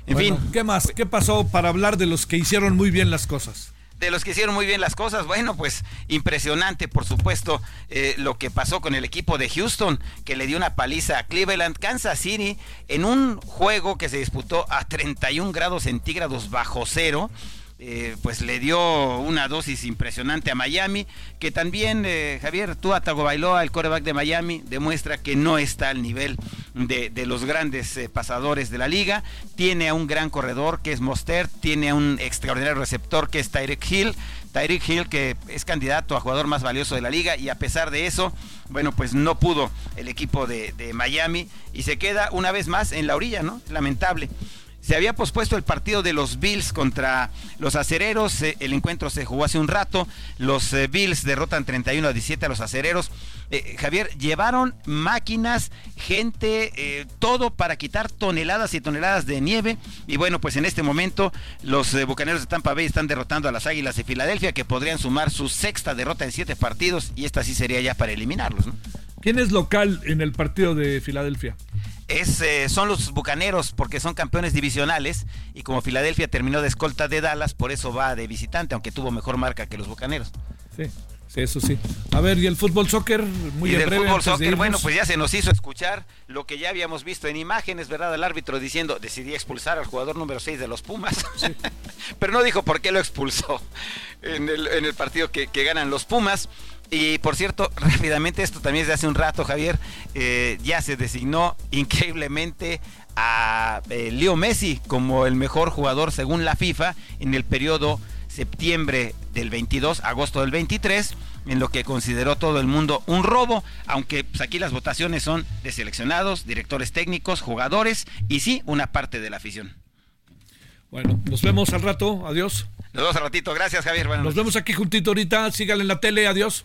En bueno, fin. ¿Qué más? ¿Qué pasó para hablar de los que hicieron muy bien las cosas? De los que hicieron muy bien las cosas. Bueno, pues impresionante, por supuesto, eh, lo que pasó con el equipo de Houston, que le dio una paliza a Cleveland, Kansas City, en un juego que se disputó a 31 grados centígrados bajo cero. Eh, pues le dio una dosis impresionante a Miami, que también eh, Javier Tua Tagovailoa, el coreback de Miami, demuestra que no está al nivel de, de los grandes eh, pasadores de la liga. Tiene a un gran corredor que es Mostert, tiene a un extraordinario receptor que es Tyreek Hill. Tyreek Hill que es candidato a jugador más valioso de la liga y a pesar de eso, bueno, pues no pudo el equipo de, de Miami y se queda una vez más en la orilla, ¿no? Lamentable. Se había pospuesto el partido de los Bills contra los acereros. El encuentro se jugó hace un rato. Los eh, Bills derrotan 31 a 17 a los acereros. Eh, Javier, llevaron máquinas, gente, eh, todo para quitar toneladas y toneladas de nieve. Y bueno, pues en este momento los eh, Bucaneros de Tampa Bay están derrotando a las Águilas de Filadelfia, que podrían sumar su sexta derrota en siete partidos. Y esta sí sería ya para eliminarlos. ¿Quién es local en el partido de Filadelfia? Es, eh, son los Bucaneros porque son campeones divisionales y como Filadelfia terminó de escolta de Dallas, por eso va de visitante, aunque tuvo mejor marca que los Bucaneros. Sí. Sí, eso sí. A ver, ¿y el fútbol soccer? Muy y en del breve, fútbol soccer, bueno, pues ya se nos hizo escuchar lo que ya habíamos visto en imágenes, ¿verdad? El árbitro diciendo, decidí expulsar al jugador número 6 de los Pumas. Pero no dijo por qué lo expulsó en el, en el partido que, que ganan los Pumas. Y por cierto, rápidamente, esto también es de hace un rato, Javier, eh, ya se designó increíblemente a eh, Leo Messi como el mejor jugador según la FIFA en el periodo septiembre del 22, agosto del 23, en lo que consideró todo el mundo un robo, aunque pues, aquí las votaciones son de seleccionados, directores técnicos, jugadores y sí, una parte de la afición. Bueno, nos vemos al rato. Adiós. Nos vemos al ratito. Gracias, Javier. Buenas Nos noches. vemos aquí juntito ahorita. Síganle en la tele. Adiós.